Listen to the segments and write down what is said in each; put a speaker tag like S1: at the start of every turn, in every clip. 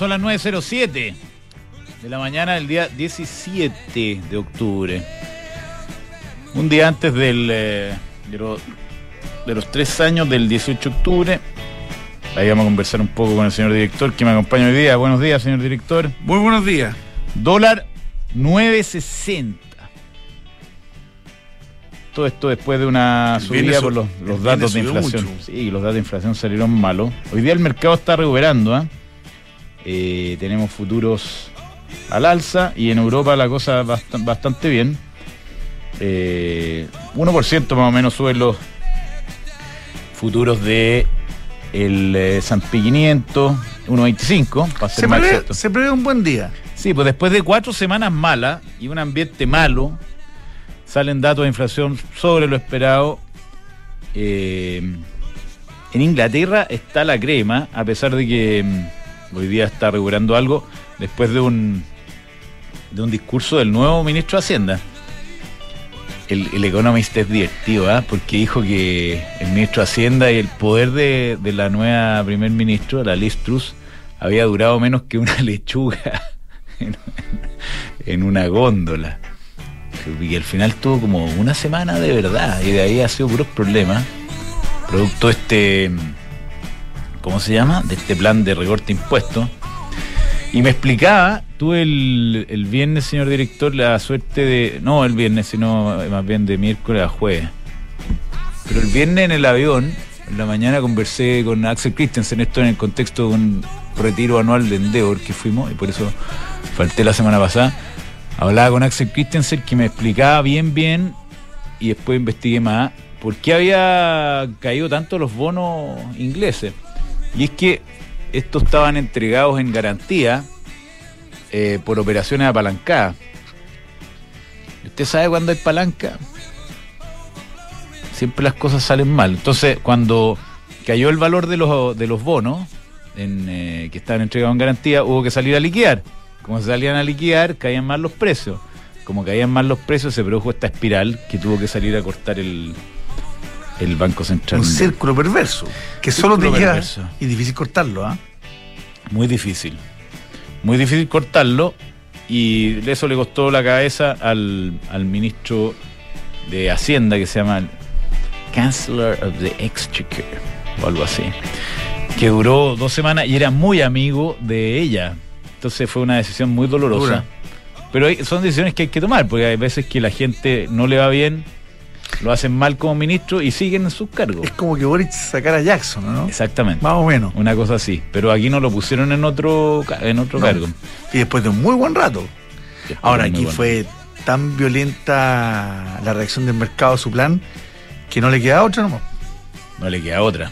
S1: Son las 9.07 de la mañana del día 17 de octubre. Un día antes del, eh, de, lo- de los tres años del 18 de octubre. Ahí vamos a conversar un poco con el señor director que me acompaña hoy día. Buenos días, señor director.
S2: Muy buenos días.
S1: Dólar 9.60. Todo esto después de una subida por los, datos de inflación.
S2: mucho.
S1: Sí, los datos de inflación salieron malos. Hoy día el mercado está recuperando. ¿ah? Eh, tenemos futuros al alza y en Europa la cosa bast- bastante bien. Eh, 1% más o menos suben los futuros de el eh, S&P 500, 1.25 para ser
S2: Se prevé, se prevé un buen día.
S1: Sí, pues después de cuatro semanas malas y un ambiente malo, salen datos de inflación sobre lo esperado. Eh, en Inglaterra está la crema, a pesar de que mm, hoy día está regulando algo, después de un, de un discurso del nuevo ministro de Hacienda. El, el Economist es divertido, ¿ah? porque dijo que el ministro de Hacienda y el poder de, de la nueva primer ministro, la Liz Truss, había durado menos que una lechuga en, en una góndola. Y al final tuvo como una semana de verdad, y de ahí ha sido puros problemas. Producto este, ¿cómo se llama? De este plan de recorte impuestos. Y me explicaba, tuve el, el viernes, señor director, la suerte de. No el viernes, sino más bien de miércoles a jueves. Pero el viernes en el avión, en la mañana conversé con Axel Christensen, esto en el contexto de un retiro anual de Endeavor que fuimos, y por eso falté la semana pasada. Hablaba con Axel Christensen que me explicaba bien, bien, y después investigué más, por qué había caído tanto los bonos ingleses. Y es que estos estaban entregados en garantía eh, por operaciones apalancadas. ¿Y ¿Usted sabe cuándo hay palanca? Siempre las cosas salen mal. Entonces, cuando cayó el valor de los, de los bonos eh, que estaban entregados en garantía, hubo que salir a liquidar. Como se salían a liquidar, caían más los precios. Como caían más los precios, se produjo esta espiral que tuvo que salir a cortar el, el Banco Central.
S2: Un círculo perverso. Que solo te lleva. Y difícil cortarlo, ¿ah?
S1: Muy difícil. Muy difícil cortarlo. Y eso le costó la cabeza al, al ministro de Hacienda que se llama el Chancellor of the Exchequer o algo así. Que duró dos semanas y era muy amigo de ella. Entonces fue una decisión muy dolorosa.
S2: Dura.
S1: Pero hay- son decisiones que hay que tomar porque hay veces que la gente no le va bien, lo hacen mal como ministro y siguen en sus cargos.
S2: Es como que Boric sacara a Jackson, ¿no?
S1: Exactamente.
S2: Más o menos.
S1: Una cosa así. Pero aquí no lo pusieron en otro, en otro
S2: No.
S1: cargo.
S2: Y después de un muy buen rato. Ahora, aquí
S1: bueno.
S2: fue tan violenta la reacción del mercado a su plan que no le queda otra nomás.
S1: No le queda otra.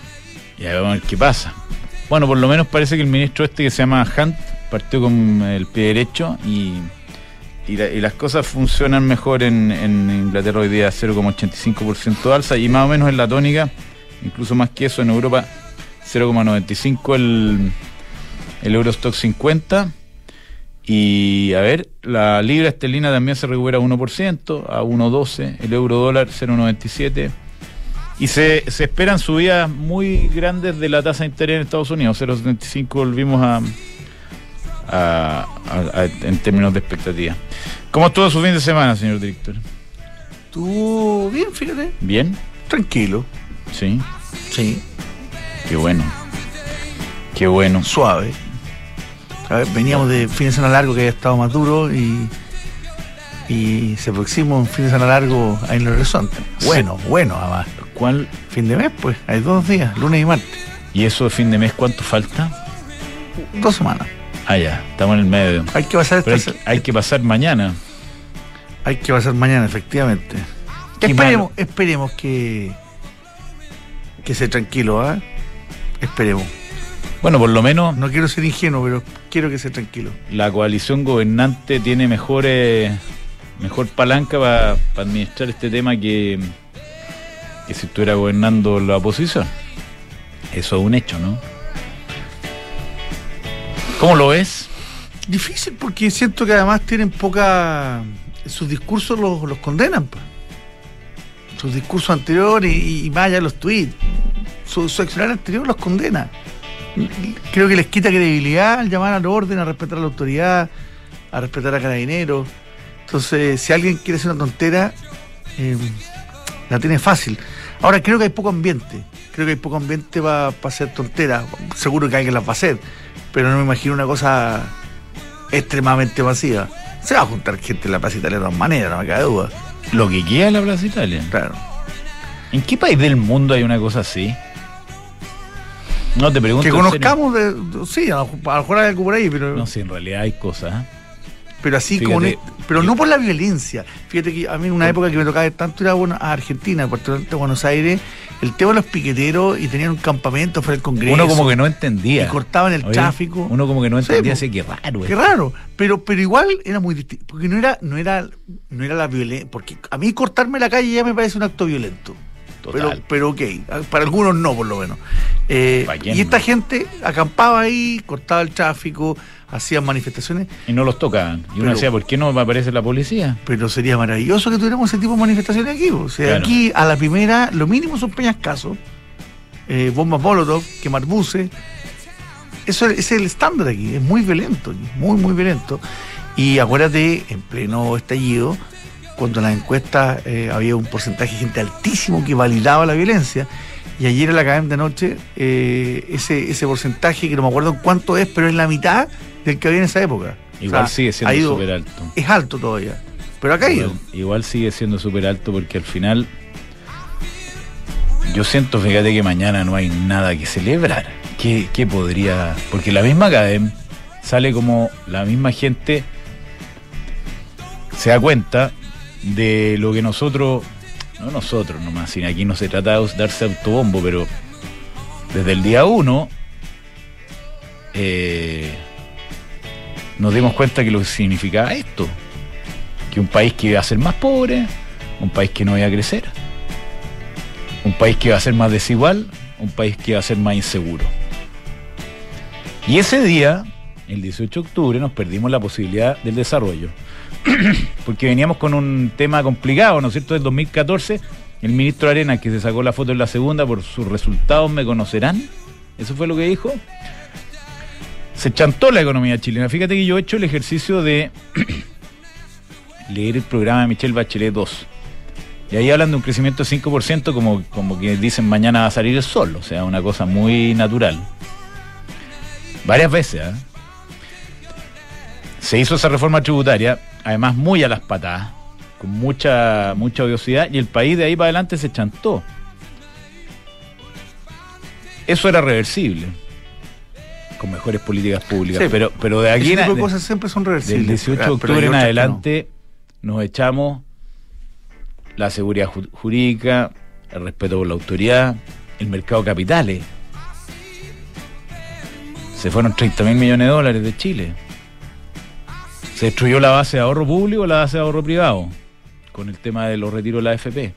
S1: Y a ver qué pasa. Bueno, por lo menos parece que el ministro este que se llama Hunt partió con el pie derecho y, y, la- y las cosas funcionan mejor en, Inglaterra hoy día 0,85% de alza y más o menos en la tónica, incluso más que eso en Europa 0,95 el, el Eurostock 50. Y a ver, la libra esterlina también se recupera 1%, a 1,12, el euro dólar 0,97. Y se, se esperan subidas muy grandes de la tasa interés en Estados Unidos. 0,75 volvimos a, a- a- a- en términos de expectativa. ¿Cómo estuvo su fin de semana, señor director?
S2: Tú, bien, fíjate.
S1: ¿Bien?
S2: Tranquilo.
S1: Sí.
S2: Sí.
S1: Qué bueno. Qué bueno.
S2: Suave. A ver, veníamos de fin de semana largo que había estado más duro y. Y se aproxima un fin de semana largo ahí en el horizonte. Bueno, bueno, además.
S1: ¿Cuál?
S2: Fin de mes, pues. Hay dos días, lunes y martes.
S1: ¿Y eso de fin de mes cuánto falta?
S2: Dos semanas.
S1: Ah, ya, estamos en el medio.
S2: Hay que pasar
S1: hay, que- hay que pasar mañana.
S2: Hay que pasar mañana, efectivamente. Esperemos, esperemos que. Que sea tranquilo, ¿ah? Esperemos.
S1: Bueno, por lo menos
S2: No quiero ser ingenuo, pero quiero que sea tranquilo.
S1: la coalición gobernante tiene mejores mejor palanca para administrar este tema que, que si estuviera gobernando la oposición. Eso es un hecho, ¿no? ¿Cómo lo ves?
S2: Difícil porque siento que además tienen poca. Sus discursos los, los condenan. Sus discursos anteriores y, y más allá de los tweets. Su, su accionar anterior los condena. creo que les quita credibilidad al llamar al orden, a respetar a la autoridad, a respetar a carabineros. Entonces, si alguien quiere hacer una tontera, eh, la tiene fácil. Ahora, creo que hay poco ambiente. Creo que hay poco ambiente para hacer tonteras. Seguro que alguien las va a hacer. Pero no me imagino una cosa extremadamente masiva. Se va a juntar gente en la Plaza Italia de todas maneras, no me cabe duda.
S1: Lo que queda en la Plaza Italia.
S2: Claro.
S1: ¿En qué país del mundo hay una cosa así? No te pregunto.
S2: Que conozcamos, de- sí, a lo a lo mejor hay algo por ahí, pero.
S1: No sé, en realidad hay cosas. ¿eh?
S2: Pero así
S1: Fíjate,
S2: como. pero no por la violencia. Fíjate que a mí en una época que me tocaba tanto ir a, Buenos- a Argentina, Rico, a Buenos Aires, el tema de los piqueteros y tenían un campamento fuera del Congreso.
S1: Uno como que no entendía.
S2: Y cortaban el
S1: Oye,
S2: tráfico.
S1: Uno como que no entendía, así que raro.
S2: Qué raro. Pero, pero igual era muy distinto. Porque no era, no era, no era la violencia. Porque a mí cortarme la calle ya me parece un acto violento. Pero,
S1: Total.
S2: pero ok, para algunos no, por lo menos. Eh,
S1: ¿Pa' quién
S2: y esta gente acampaba ahí, cortaba el tráfico, hacían manifestaciones.
S1: Y no los tocaban. Y uno decía, ¿por qué no aparece la policía?
S2: Pero sería maravilloso que tuviéramos ese tipo de manifestaciones aquí. O sea,
S1: Claro.
S2: aquí a la primera, lo mínimo son peñascasos, eh, bombas molotov, quemar buses. Eso es ese es el estándar aquí. Es muy violento, muy, muy violento. Y acuérdate, en pleno estallido, cuando en las encuestas eh, había un porcentaje de gente altísimo que validaba la violencia. Y ayer en la cadena de noche, eh, ese, ese porcentaje, que no me acuerdo cuánto es, pero es la mitad del que había en esa época.
S1: Igual
S2: O sea,
S1: sigue siendo súper alto.
S2: Es alto todavía. Pero ha caído.
S1: Igual, igual sigue siendo súper alto porque al final yo siento, fíjate que mañana no hay nada que celebrar. ¿Qué, qué podría...? Porque la misma academia sale como la misma gente se da cuenta de lo que nosotros, no nosotros nomás, sino aquí no se trata de darse autobombo, pero desde el día uno eh, nos dimos cuenta que lo que significaba esto que un país que iba a ser más pobre, un país que no iba a crecer, un país que iba a ser más desigual, un país que iba a ser más inseguro. Y ese día, el 18 de octubre, nos perdimos la posibilidad del desarrollo. Porque veníamos con un tema complicado, ¿no es cierto? Del 2014, el ministro Arena, que se sacó la foto en la segunda, por sus resultados me conocerán. Eso fue lo que dijo. Se chantó la economía chilena. Fíjate que yo he hecho el ejercicio de leer el programa de Michelle Bachelet 2. Y ahí hablan de un crecimiento de 5%, como, como que dicen mañana va a salir el sol, o sea, una cosa muy natural. Varias veces, ¿ah? Se hizo esa reforma tributaria, además muy a las patadas, con mucha, mucha odiosidad, y el país de ahí para adelante se chantó. Eso era reversible, con mejores políticas públicas,
S2: Sí.
S1: pero, pero de aquí en
S2: de- cosas siempre son reversibles.
S1: del 18 de
S2: Ah,
S1: octubre en
S2: no.
S1: adelante nos echamos la seguridad ju- jurídica, el respeto por la autoridad, el mercado de capitales. Se fueron 30 mil millones de dólares de Chile. Se destruyó la base de ahorro público, la base de ahorro privado, con el tema de los retiros de la AFP.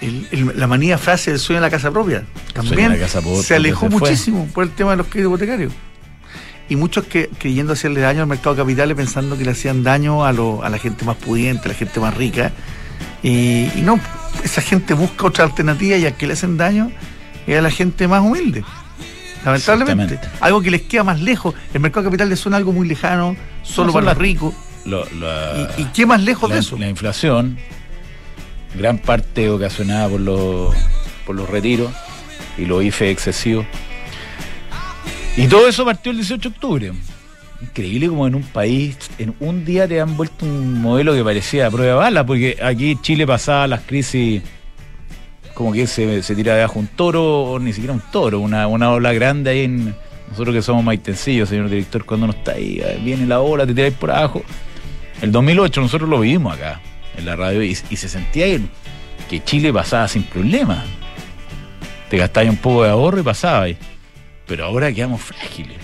S2: El- la manía frase del sueño de la casa propia también
S1: casa propia
S2: se alejó
S1: fue.
S2: muchísimo por el tema de los créditos hipotecarios. Y muchos que creyendo hacerle daño al mercado de capitales pensando que le hacían daño a, lo- a la gente más pudiente, a la gente más rica. Y, y no, esa gente busca otra alternativa y a que le hacen daño es a la gente más humilde. Lamentablemente. Algo que les queda más lejos. El mercado de capitales suena algo muy lejano, solo
S1: No,
S2: para los ricos.
S1: Lo- la-
S2: ¿Y, y qué más lejos
S1: la,
S2: de eso?
S1: la inflación, gran parte ocasionada por los, por los retiros y los IFE excesivos. Y todo eso partió el 18 de octubre. Increíble como en un país, en un día te han vuelto un modelo que parecía a prueba de bala, porque aquí Chile pasaba las crisis como que se, se tira de abajo un toro, ni siquiera un toro, una, una ola grande ahí en. Nosotros que somos maitencillos, señor director, cuando no está ahí, viene la ola, te tiráis por abajo. El 2008 nosotros lo vivimos acá, en la radio, y, y se sentía ahí que Chile pasaba sin problema. Te gastabas un poco de ahorro y pasaba ahí. Pero ahora quedamos frágiles.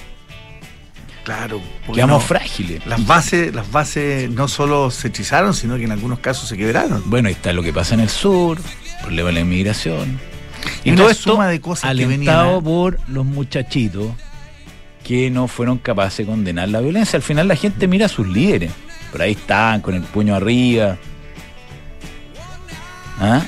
S2: Claro.
S1: Quedamos
S2: no-
S1: frágiles.
S2: Las bases, las bases no solo se hechizaron, sino que en algunos casos se quebraron.
S1: Bueno, ahí está lo que pasa en el sur, problema de la inmigración. Y
S2: Una
S1: todo esto
S2: suma de cosas que venían, ¿eh?
S1: por los muchachitos que no fueron capaces de condenar la violencia. Al final la gente mira a sus líderes. Por ahí están, con el puño arriba. ¿Ah?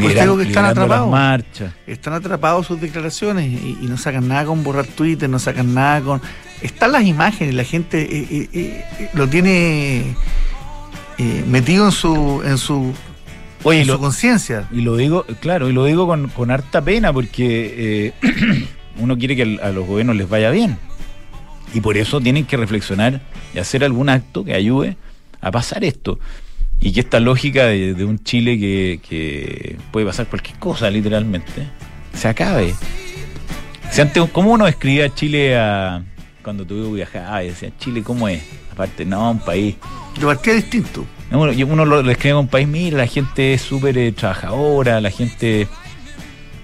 S2: Pues digo que están
S1: liderando las
S2: atrapados.
S1: marchas.
S2: Están atrapados sus declaraciones y, y no sacan nada con borrar Twitter, no sacan nada con. Están las imágenes, la gente eh, eh, eh, lo tiene metido en su en su,
S1: Oye, lo-
S2: su conciencia.
S1: Y lo digo, claro, y lo digo con, con harta pena porque eh, uno quiere que a los gobiernos les vaya bien. Y por eso tienen que reflexionar y hacer algún acto que ayude a pasar esto. Y que esta lógica de, de un Chile que, que puede pasar cualquier cosa, literalmente, se acabe. Si antes, ¿Cómo uno escribía a Chile a, cuando tú viajabas? Y decía, Chile, ¿cómo es? Aparte, no, un país
S2: De partida distinto.
S1: uno, uno lo, lo escribe en un país, mira, la gente es súper eh, trabajadora, la gente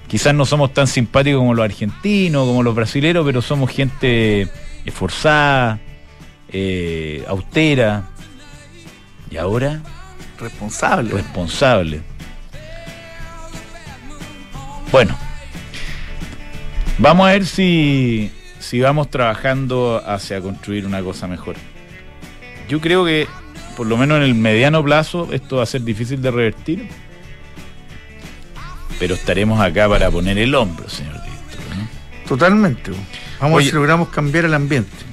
S1: quizás no somos tan simpáticos como los argentinos, como los brasileros, pero somos gente esforzada, eh, austera y ahora
S2: Responsable.
S1: responsable. Bueno, vamos a ver si, si vamos trabajando hacia construir una cosa mejor. Yo creo que, por lo menos en el mediano plazo, esto va a ser difícil de revertir. Pero estaremos acá para poner el hombro, señor director. ¿no?
S2: Totalmente. Vamos a ver
S1: Oye.
S2: si logramos cambiar el ambiente.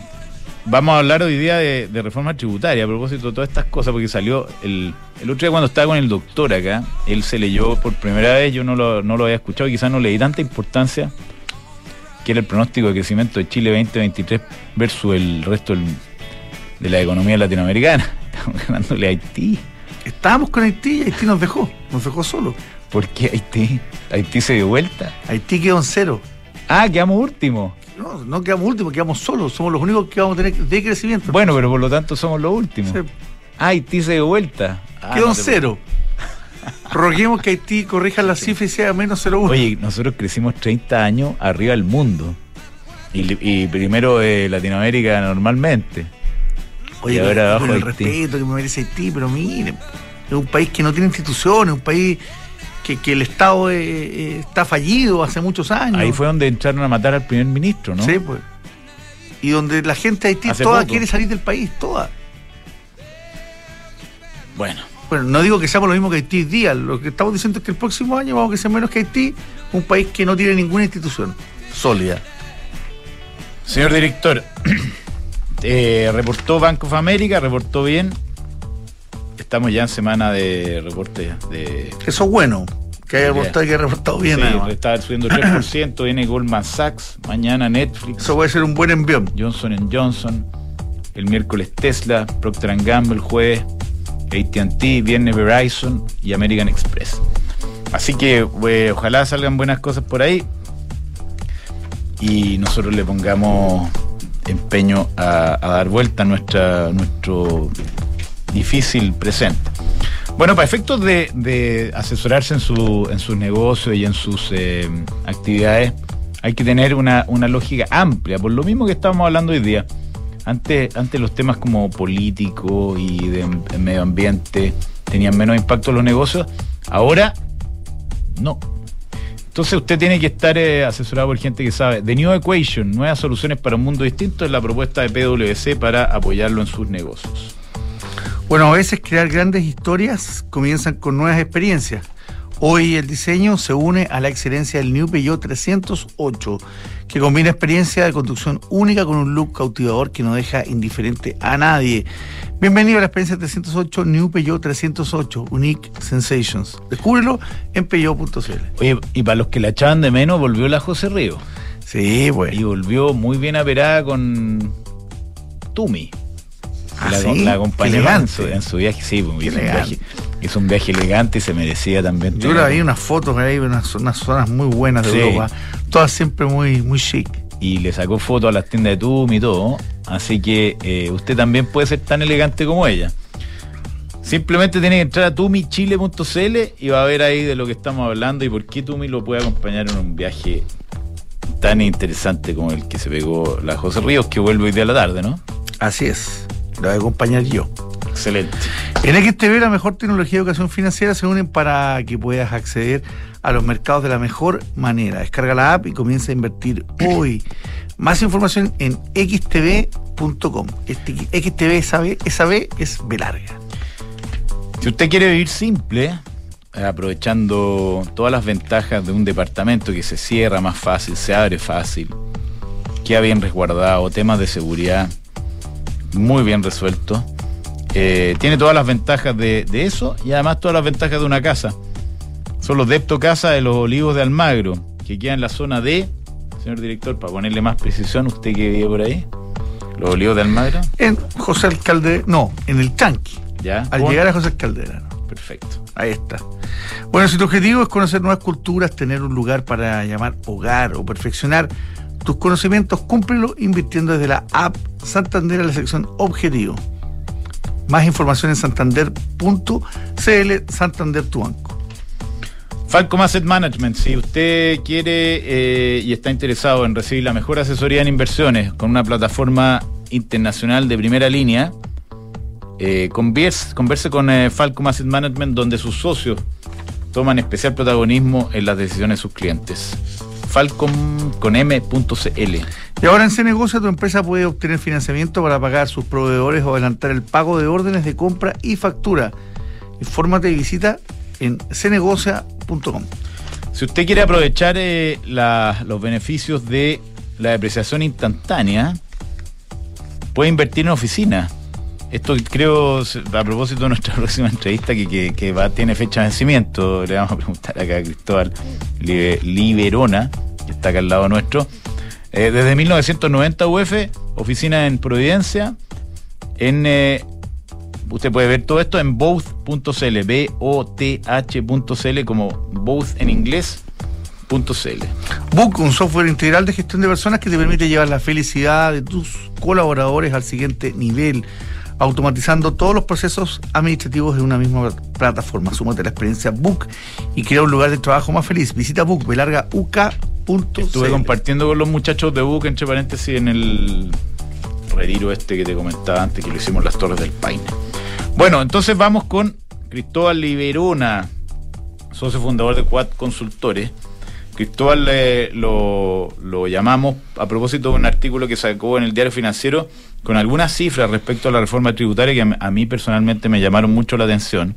S1: Vamos a hablar hoy día de, de reforma tributaria a propósito de todas estas cosas, porque salió el, el otro día cuando estaba con el doctor acá, él se leyó por primera vez, yo no lo, no lo había escuchado, quizás no le di tanta importancia, que era el pronóstico de crecimiento de Chile 2023 versus el resto del- de la economía latinoamericana. Estamos ganándole a Haití.
S2: Estábamos con Haití y Haití nos dejó, nos dejó solo.
S1: ¿Por qué Haití? Haití se dio vuelta.
S2: Haití quedó en cero.
S1: Ah, quedamos último.
S2: No, no quedamos últimos, quedamos solos. Somos los únicos que vamos a tener de crecimiento.
S1: Bueno, pero por lo tanto somos los últimos.
S2: Se-
S1: Ah, Haití se dio vuelta. Ah,
S2: quedó
S1: no
S2: en cero. Roguemos que Haití corrija la cifra y sea menos 0,1.
S1: Oye, nosotros crecimos 30 años arriba del mundo. Y, primero de Latinoamérica normalmente.
S2: Oye,
S1: y ahora
S2: con-
S1: abajo
S2: con el
S1: Haití.
S2: respeto que me merece Haití, pero miren, es un país que no tiene instituciones, un país que, que el Estado eh, eh, está fallido hace muchos años.
S1: Ahí fue donde entraron a matar al primer ministro, ¿no?
S2: Sí, pues. Y donde la gente de Haití
S1: Hace
S2: toda
S1: poco.
S2: quiere salir del país, toda.
S1: Bueno,
S2: Bueno, no digo que seamos lo mismo que Haití día, lo que estamos diciendo es que el próximo año vamos a ser menos que Haití, un país que no tiene ninguna institución sólida.
S1: señor director, eh, reportó Bank of America, reportó bien. Estamos ya en semana de reporte de.
S2: Eso es bueno, que haya
S1: Ya.
S2: reportado que haya reportado bien.
S1: Sí, está subiendo 3%, viene Goldman Sachs, mañana Netflix.
S2: Eso puede ser un buen envión.
S1: Johnson Johnson, el miércoles Tesla, Procter Gamble, jueves AT&T, viernes Verizon y American Express. Así que eh, ojalá salgan buenas cosas por ahí y nosotros le pongamos empeño a, a dar vuelta a nuestra, nuestro difícil presente. Bueno, para efectos de, asesorarse en, su, en sus negocios y en sus eh, actividades, hay que tener una, una lógica amplia, por lo mismo que estábamos hablando hoy día. Antes, antes los temas como políticos y de, de medio ambiente tenían menos impacto en los negocios, ahora no. Entonces usted tiene que estar eh, asesorado por gente que sabe. The New Equation, nuevas soluciones para un mundo distinto, es la propuesta de PwC para apoyarlo en sus negocios.
S2: Bueno, a veces crear grandes historias comienzan con nuevas experiencias. Hoy el diseño se une a la excelencia del New Peugeot 308, que combina experiencia de conducción única con un look cautivador que no deja indiferente a nadie. Bienvenido a la experiencia 308 New Peugeot 308 Unique Sensations. Descúbrelo en peugeot.cl.
S1: Oye, y para los que la echaban de menos, volvió la José Río.
S2: Sí, pues.
S1: Y volvió muy bien aperada con Tumi.
S2: Ah,
S1: la,
S2: ¿sí?
S1: la acompañó en su, en su viaje, sí, pues, hizo un, viaje, hizo un viaje elegante y se merecía también.
S2: Yo la vi unas fotos ahí, unas, unas zonas muy buenas de
S1: Sí.
S2: Europa. Todas siempre muy, muy chic.
S1: y le sacó fotos a las tiendas de Tumi y todo. Así que eh, usted también puede ser tan elegante como ella. Simplemente tiene que entrar a tumichile.cl y va a ver ahí de lo que estamos hablando y por qué Tumi lo puede acompañar en un viaje tan interesante como el que se pegó la José Ríos, que vuelve hoy día a la tarde, ¿no?
S2: Así es. La voy a acompañar yo.
S1: Excelente.
S2: En XTV, la mejor tecnología de educación financiera se unen para que puedas acceder a los mercados de la mejor manera. Descarga la app y comienza a invertir hoy. Más información en xtv.com. Este, XTV, esa B, esa B es B larga.
S1: Si usted quiere vivir simple, aprovechando todas las ventajas de un departamento que se cierra más fácil, se abre fácil, queda bien resguardado, temas de seguridad muy bien resuelto. Eh, tiene todas las ventajas de, eso y además todas las ventajas de una casa. Son los Depto Casa de los Olivos de Almagro, que queda en la zona D. Señor director, para ponerle más precisión, usted que vive por ahí, los Olivos de Almagro.
S2: En José Alcalde, no, en el Tanqui.
S1: Ya.
S2: Al llegar a José Caldera.
S1: Perfecto.
S2: Ahí está. Bueno, si tu objetivo es conocer nuevas culturas, tener un lugar para llamar hogar o perfeccionar tus conocimientos, cúmplelo invirtiendo desde la app Santander en la sección Objetivo. Más información en santander.cl, Santander tu banco.
S1: Falcom Asset Management, si usted quiere eh, y está interesado en recibir la mejor asesoría en inversiones con una plataforma internacional de primera línea, eh, converse, con eh, Falcom Asset Management, donde sus socios toman especial protagonismo en las decisiones de sus clientes. Falcom con M.cl.
S2: Y ahora en C-Negocia tu empresa puede obtener financiamiento para pagar sus proveedores o adelantar el pago de órdenes de compra y factura. Infórmate y visita en cnegocia.com.
S1: Si usted quiere aprovechar eh, los beneficios de la depreciación instantánea, puede invertir en oficina. Esto creo, a propósito de nuestra próxima entrevista que, va, tiene fecha de vencimiento, le vamos a preguntar acá a Cristóbal Liberona, que está acá al lado nuestro. Eh, desde 1990 UF, oficina en Providencia, en... Eh, usted puede ver todo esto en both.cl, B-O-T-H.cl, como both en inglés.
S2: Book, un software integral de gestión de personas que te permite llevar la felicidad de tus colaboradores al siguiente nivel automatizando todos los procesos administrativos de una misma plataforma. Súmate a la experiencia Book y crea un lugar de trabajo más feliz. Visita Book, belarga
S1: Estuve compartiendo con los muchachos de Book, entre paréntesis, en el retiro este que te comentaba antes, que lo hicimos en las Torres del Paine. Bueno, entonces vamos con Cristóbal Liberona, socio fundador de Quad Consultores. Cristóbal eh, lo, lo, llamamos a propósito de un artículo que sacó en el diario financiero con algunas cifras respecto a la reforma tributaria que a, mí personalmente me llamaron mucho la atención,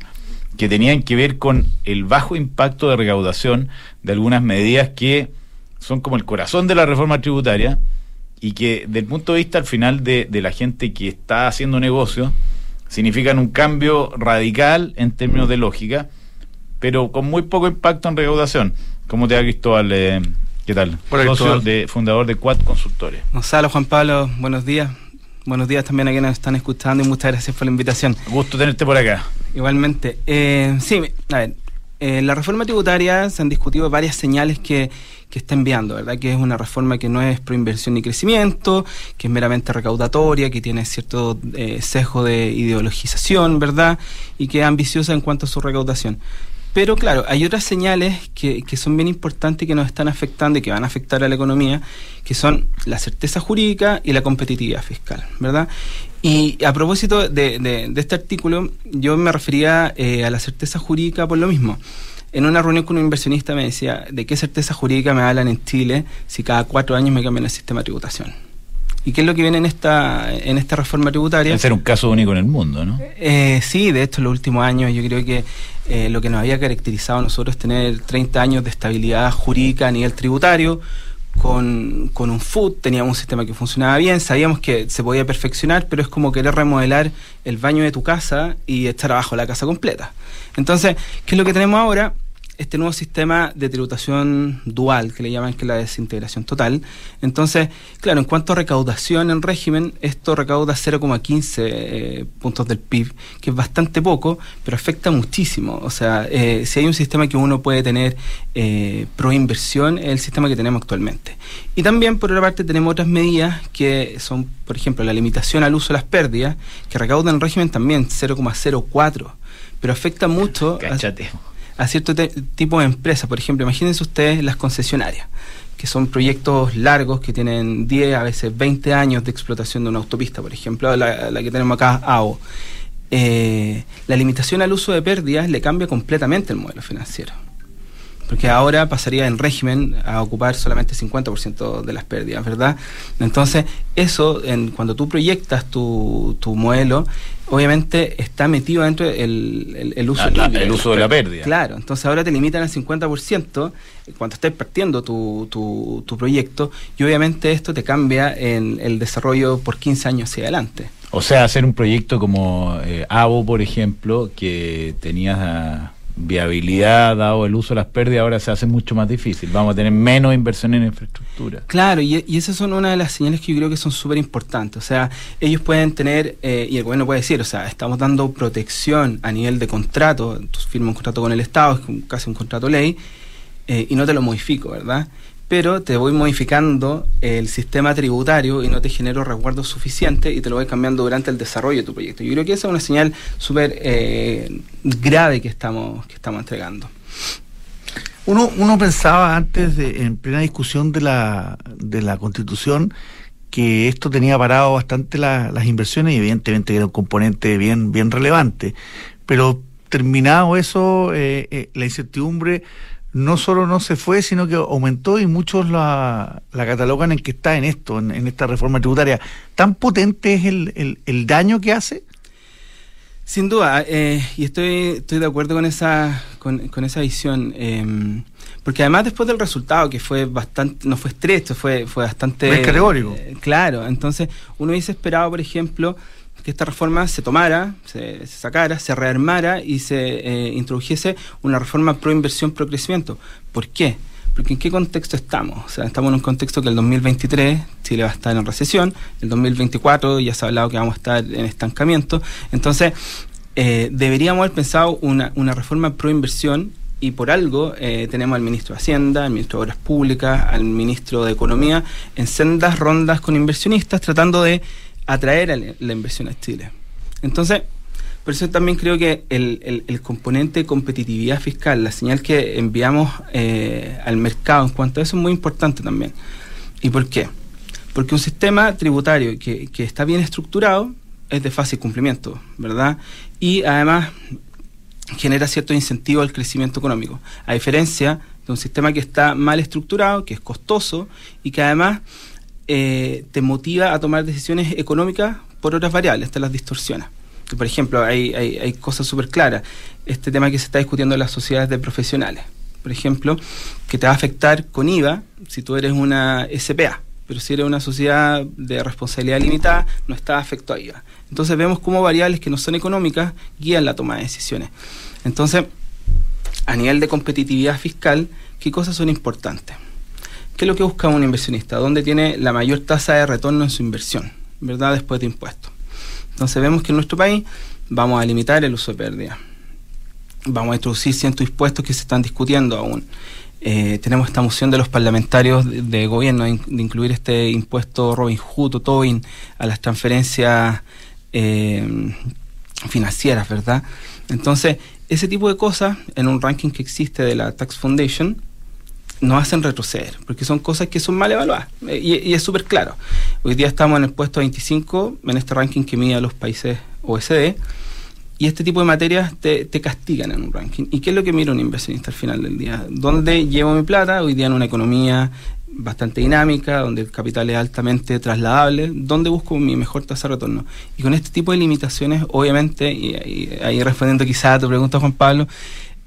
S1: que tenían que ver con el bajo impacto de recaudación de algunas medidas que son como el corazón de la reforma tributaria y que del punto de vista al final de, de la gente que está haciendo negocio significan un cambio radical en términos de lógica, pero con muy poco impacto en recaudación. ¿Cómo te ha Cristóbal? Eh, ¿Qué tal? Socio de, fundador de Quad Consultores.
S3: Gonzalo, Juan Pablo, buenos días. Buenos días también a quienes nos están escuchando y muchas gracias por la invitación.
S1: Gusto tenerte por acá.
S3: Igualmente. Eh, sí, a ver, en la reforma tributaria se han discutido varias señales que, que está enviando, ¿verdad? Que es una reforma que no es pro inversión ni crecimiento, que es meramente recaudatoria, que tiene cierto eh, sesgo de ideologización, ¿verdad? Y que es ambiciosa en cuanto a su recaudación. Pero claro, hay otras señales que, que son bien importantes que nos están afectando y que van a afectar a la economía, que son la certeza jurídica y la competitividad fiscal, ¿verdad? Y a propósito de, de, este artículo, yo me refería eh, a la certeza jurídica por lo mismo. En una reunión con un inversionista me decía, ¿de qué certeza jurídica me hablan en Chile si cada cuatro años me cambian el sistema de tributación? ¿Y qué es lo que viene en esta, en esta reforma tributaria?
S1: Debe ser un caso único en el mundo, ¿no?
S3: Eh, sí, de hecho, en los últimos años yo creo que eh, lo que nos había caracterizado a nosotros es tener 30 años de estabilidad jurídica a nivel tributario, con, con, un food, teníamos un sistema que funcionaba bien, sabíamos que se podía perfeccionar, pero es como querer remodelar el baño de tu casa y estar abajo la casa completa. Entonces, ¿qué es lo que tenemos ahora? Este nuevo sistema de tributación dual, que le llaman que la desintegración total. Entonces, claro, en cuanto a recaudación en régimen, esto recauda 0,15 eh, puntos del PIB, que es bastante poco, pero afecta muchísimo. O sea, eh, si hay un sistema que uno puede tener eh, pro inversión, es el sistema que tenemos actualmente. Y también, por otra parte, tenemos otras medidas que son, por ejemplo, la limitación al uso de las pérdidas, que recaudan en régimen también 0,04 pero afecta mucho a cierto tipo de empresas. Por ejemplo, imagínense ustedes las concesionarias, que son proyectos largos que tienen 10, a veces 20 años de explotación de una autopista, por ejemplo, la, que tenemos acá, AO. Eh, la limitación al uso de pérdidas le cambia completamente el modelo financiero. Porque ahora pasaría en régimen a ocupar solamente 50% de las pérdidas, ¿verdad? Entonces, eso, en, cuando tú proyectas tu, tu modelo, obviamente está metido dentro el, el, uso,
S1: el uso de la pérdida.
S3: Claro, entonces ahora te limitan al 50% cuando estés partiendo tu, tu, tu, proyecto y obviamente esto te cambia en el desarrollo por 15 años hacia adelante.
S1: O sea, hacer un proyecto como eh, AVO, por ejemplo, que tenías viabilidad, dado el uso de las pérdidas, ahora se hace mucho más difícil. Vamos a tener menos inversión en infraestructura.
S3: Claro, y, esas son una de las señales que yo creo que son súper importantes. O sea, ellos pueden tener, eh, y el gobierno puede decir, o sea, estamos dando protección a nivel de contrato, tú firmas un contrato con el Estado, es casi un contrato ley, eh, y no te lo modifico, ¿verdad? Pero te voy modificando el sistema tributario y no te genero resguardo suficiente y te lo voy cambiando durante el desarrollo de tu proyecto. Yo creo que esa es una señal súper eh, grave que estamos, que estamos entregando.
S2: Uno, uno pensaba antes, de, en plena discusión de la, de la Constitución, que esto tenía parado bastante las inversiones y evidentemente era un componente bien, bien relevante. Pero terminado eso, eh, eh, la incertidumbre no solo no se fue, sino que aumentó y muchos la, la catalogan en que está en esto, en, esta reforma tributaria. ¿Tan potente es el, el, daño que hace?
S3: Sin duda, eh, y estoy, estoy de acuerdo con esa, con, esa visión. Em, porque además después del resultado, que fue bastante, no fue estrecho, fue, fue bastante...
S2: Es categórico.
S3: Eh, claro, entonces uno hubiese esperado, por ejemplo, que esta reforma se tomara, se, sacara, se rearmara y se eh, introdujese una reforma pro inversión, pro crecimiento. ¿Por qué? Porque en qué contexto estamos? O sea, estamos en un contexto que el 2023 Chile va a estar en recesión, el 2024 ya se ha hablado que vamos a estar en estancamiento. Entonces, eh, deberíamos haber pensado una, reforma pro inversión y por algo eh, tenemos al ministro de Hacienda, al ministro de Obras Públicas, al ministro de Economía en sendas rondas con inversionistas tratando de atraer a la inversión a Chile. Entonces, por eso también creo que el, componente de competitividad fiscal, la señal que enviamos eh, al mercado en cuanto a eso es muy importante también. ¿Y por qué? Porque un sistema tributario que, que está bien estructurado es de fácil cumplimiento, ¿verdad? Y además genera cierto incentivo al crecimiento económico, a diferencia de un sistema que está mal estructurado, que es costoso y que además eh, te motiva a tomar decisiones económicas por otras variables, te las distorsiona. Por ejemplo, hay, cosas súper claras. Este tema que se está discutiendo en las sociedades de profesionales, por ejemplo, que te va a afectar con IVA si tú eres una SPA, pero si eres una sociedad de responsabilidad limitada, no está afecto a IVA. Entonces vemos cómo variables que no son económicas guían la toma de decisiones. Entonces, a nivel de competitividad fiscal, ¿qué cosas son importantes? ¿Qué es lo que busca un inversionista? ¿Dónde tiene la mayor tasa de retorno en su inversión? ¿Verdad? Después de impuestos. Entonces vemos que en nuestro país vamos a limitar el uso de pérdida. Vamos a introducir cientos impuestos que se están discutiendo aún. Eh, tenemos esta moción de los parlamentarios de, gobierno de, incluir este impuesto Robin Hood o Tobin a las transferencias eh, financieras, ¿verdad? Entonces, ese tipo de cosas en un ranking que existe de la Tax Foundation nos hacen retroceder, porque son cosas que son mal evaluadas. Eh, y, es súper claro. Hoy día estamos en el puesto 25 en este ranking que mide a los países OSD, y este tipo de materias te, te, castigan en un ranking. ¿Y qué es lo que mira un inversionista al final del día? ¿Dónde llevo mi plata? Hoy día en una economía bastante dinámica, donde el capital es altamente trasladable, ¿dónde busco mi mejor tasa de retorno? Y con este tipo de limitaciones, obviamente, y, y ahí respondiendo quizás a tu pregunta, Juan Pablo,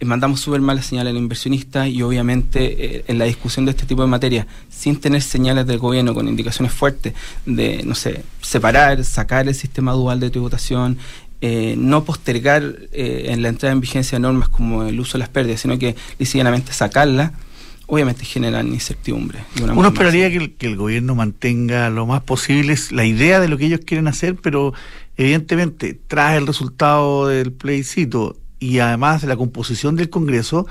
S3: mandamos súper malas señales al inversionista y obviamente eh, en la discusión de este tipo de materia, sin tener señales del gobierno con indicaciones fuertes de, no sé, separar, sacar el sistema dual de tributación, eh, no postergar en la entrada en vigencia de normas como el uso de las pérdidas, sino que ligeramente sacarlas, obviamente generan incertidumbre.
S2: Uno esperaría que el, que el, gobierno mantenga lo más posible la idea de lo que ellos quieren hacer, pero evidentemente, tras el resultado del plebiscito y además de la composición del Congreso,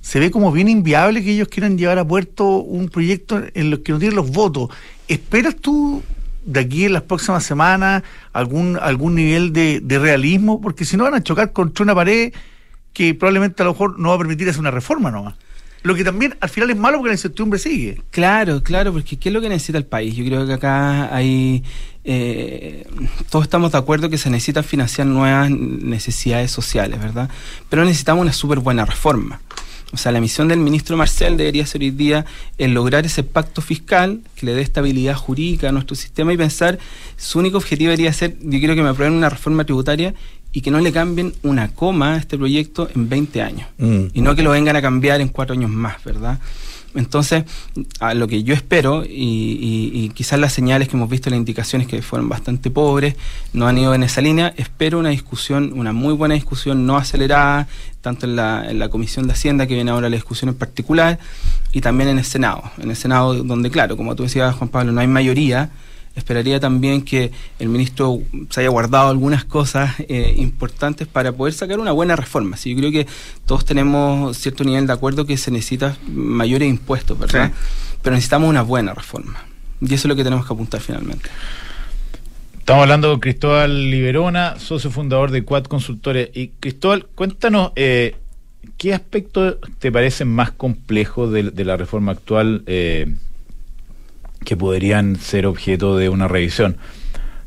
S2: se ve como bien inviable que ellos quieran llevar a puerto un proyecto en los que no tienen los votos. ¿Esperas tú de aquí en las próximas semanas algún, algún nivel de, realismo? Porque si no van a chocar contra una pared que probablemente a lo mejor no va a permitir hacer una reforma nomás. Lo que también al final es malo porque la incertidumbre sigue.
S3: Claro, claro, porque ¿qué es lo que necesita el país? Yo creo que acá hay... Eh, todos estamos de acuerdo que se necesitan financiar nuevas necesidades sociales, ¿verdad? Pero necesitamos una súper buena reforma. O sea, la misión del ministro Marcel debería ser hoy día el lograr ese pacto fiscal que le dé estabilidad jurídica a nuestro sistema y pensar, su único objetivo debería ser, yo quiero que me aprueben una reforma tributaria y que no le cambien una coma a este proyecto en 20 años.
S2: Mm.
S3: Y no que lo vengan a cambiar en cuatro años más, ¿verdad? Entonces, a lo que yo espero, y, y- y quizás las señales que hemos visto, las indicaciones que fueron bastante pobres, no han ido en esa línea, espero una discusión, una muy buena discusión, no acelerada, tanto en la, en la Comisión de Hacienda, que viene ahora la discusión en particular, y también en el Senado. En el Senado, donde, claro, como tú decías, Juan Pablo, no hay mayoría, esperaría también que el ministro se haya guardado algunas cosas eh, importantes para poder sacar una buena reforma. Sí, yo creo que todos tenemos cierto nivel de acuerdo que se necesita mayores impuestos, ¿verdad?
S2: Sí.
S3: Pero necesitamos una buena reforma. Y eso es lo que tenemos que apuntar finalmente.
S1: Estamos hablando con Cristóbal Liberona, socio fundador de Quad Consultores. Y Cristóbal, cuéntanos, eh, ¿qué aspectos te parecen más complejos de, de la reforma actual eh, que podrían ser objeto de una revisión?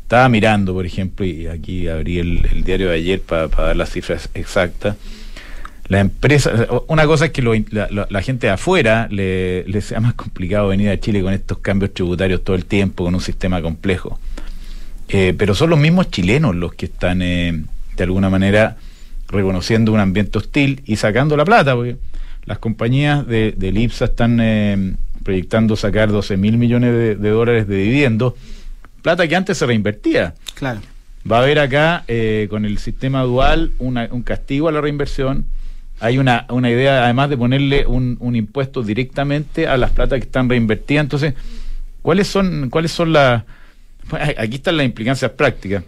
S1: Estaba mirando, por ejemplo, y aquí abrí el, diario de ayer para dar las cifras exactas. La empresa, una cosa es que la, gente de afuera le, sea más complicado venir a Chile con estos cambios tributarios todo el tiempo, con un sistema complejo. Eh, pero son los mismos chilenos los que están eh, de alguna manera reconociendo un ambiente hostil y sacando la plata, porque las compañías de, del IPSA están eh, proyectando sacar 12 mil millones de, de dólares de dividendos, plata que antes se reinvertía.
S3: Claro.
S1: Va a haber acá, eh, con el sistema dual, una- un castigo a la reinversión. Hay una, una idea, además, de ponerle un, un impuesto directamente a las platas que están reinvertidas. Entonces, ¿cuáles son, cuáles son las... bueno, Aquí están las implicancias prácticas.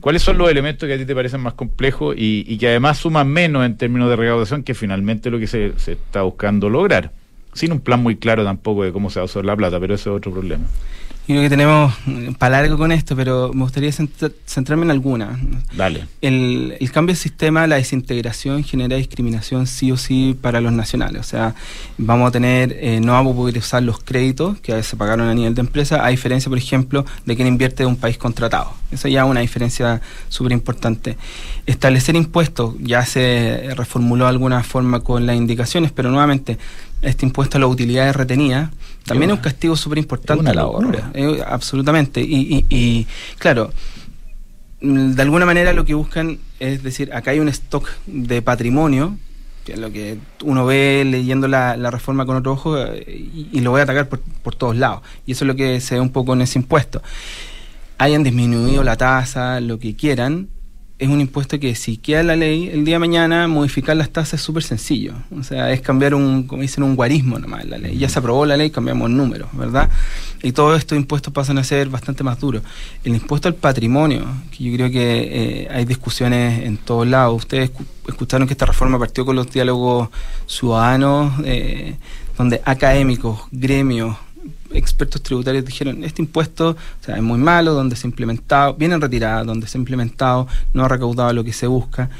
S1: ¿Cuáles son los elementos que a ti te parecen más complejos y, y que además suman menos en términos de recaudación, que finalmente lo que se, se está buscando lograr? Sin un plan muy claro tampoco de cómo se va a usar la plata, pero ese es otro problema.
S3: Yo creo que tenemos para largo con esto, pero me gustaría centra- centrarme en alguna.
S1: Dale.
S3: El, el cambio de sistema, la desintegración genera discriminación sí o sí para los nacionales. O sea, vamos a tener, eh, no vamos a poder usar los créditos que a veces se pagaron a nivel de empresa, a diferencia, por ejemplo, de quien invierte de un país contratado. Esa ya es una diferencia súper importante. Establecer impuestos ya se reformuló de alguna forma con las indicaciones, pero nuevamente, este impuesto a las utilidades retenidas también es un castigo súper importante. ahorro.
S1: locura.
S3: Eh, absolutamente. Y, y, y, claro, de alguna manera lo que buscan es decir, acá hay un stock de patrimonio, que es lo que uno ve leyendo la, la reforma con otro ojo, eh, y, y lo voy a atacar por, por todos lados. Y eso es lo que se ve un poco en ese impuesto. Hayan disminuido la tasa, lo que quieran, es un impuesto que si queda la ley, el día de mañana modificar las tasas es súper sencillo. O sea, es cambiar un, como dicen, un guarismo nomás la ley. Ya se aprobó la ley, cambiamos números, ¿verdad? Y todos estos impuestos pasan a ser bastante más duros. El impuesto al patrimonio, que yo creo que eh, hay discusiones en todos lados. Ustedes escu- escucharon que esta reforma partió con los diálogos ciudadanos, eh, donde académicos, gremios, expertos tributarios dijeron este impuesto o sea, es muy malo, donde se ha implementado, viene en retirada, donde se ha implementado, no ha recaudado lo que se busca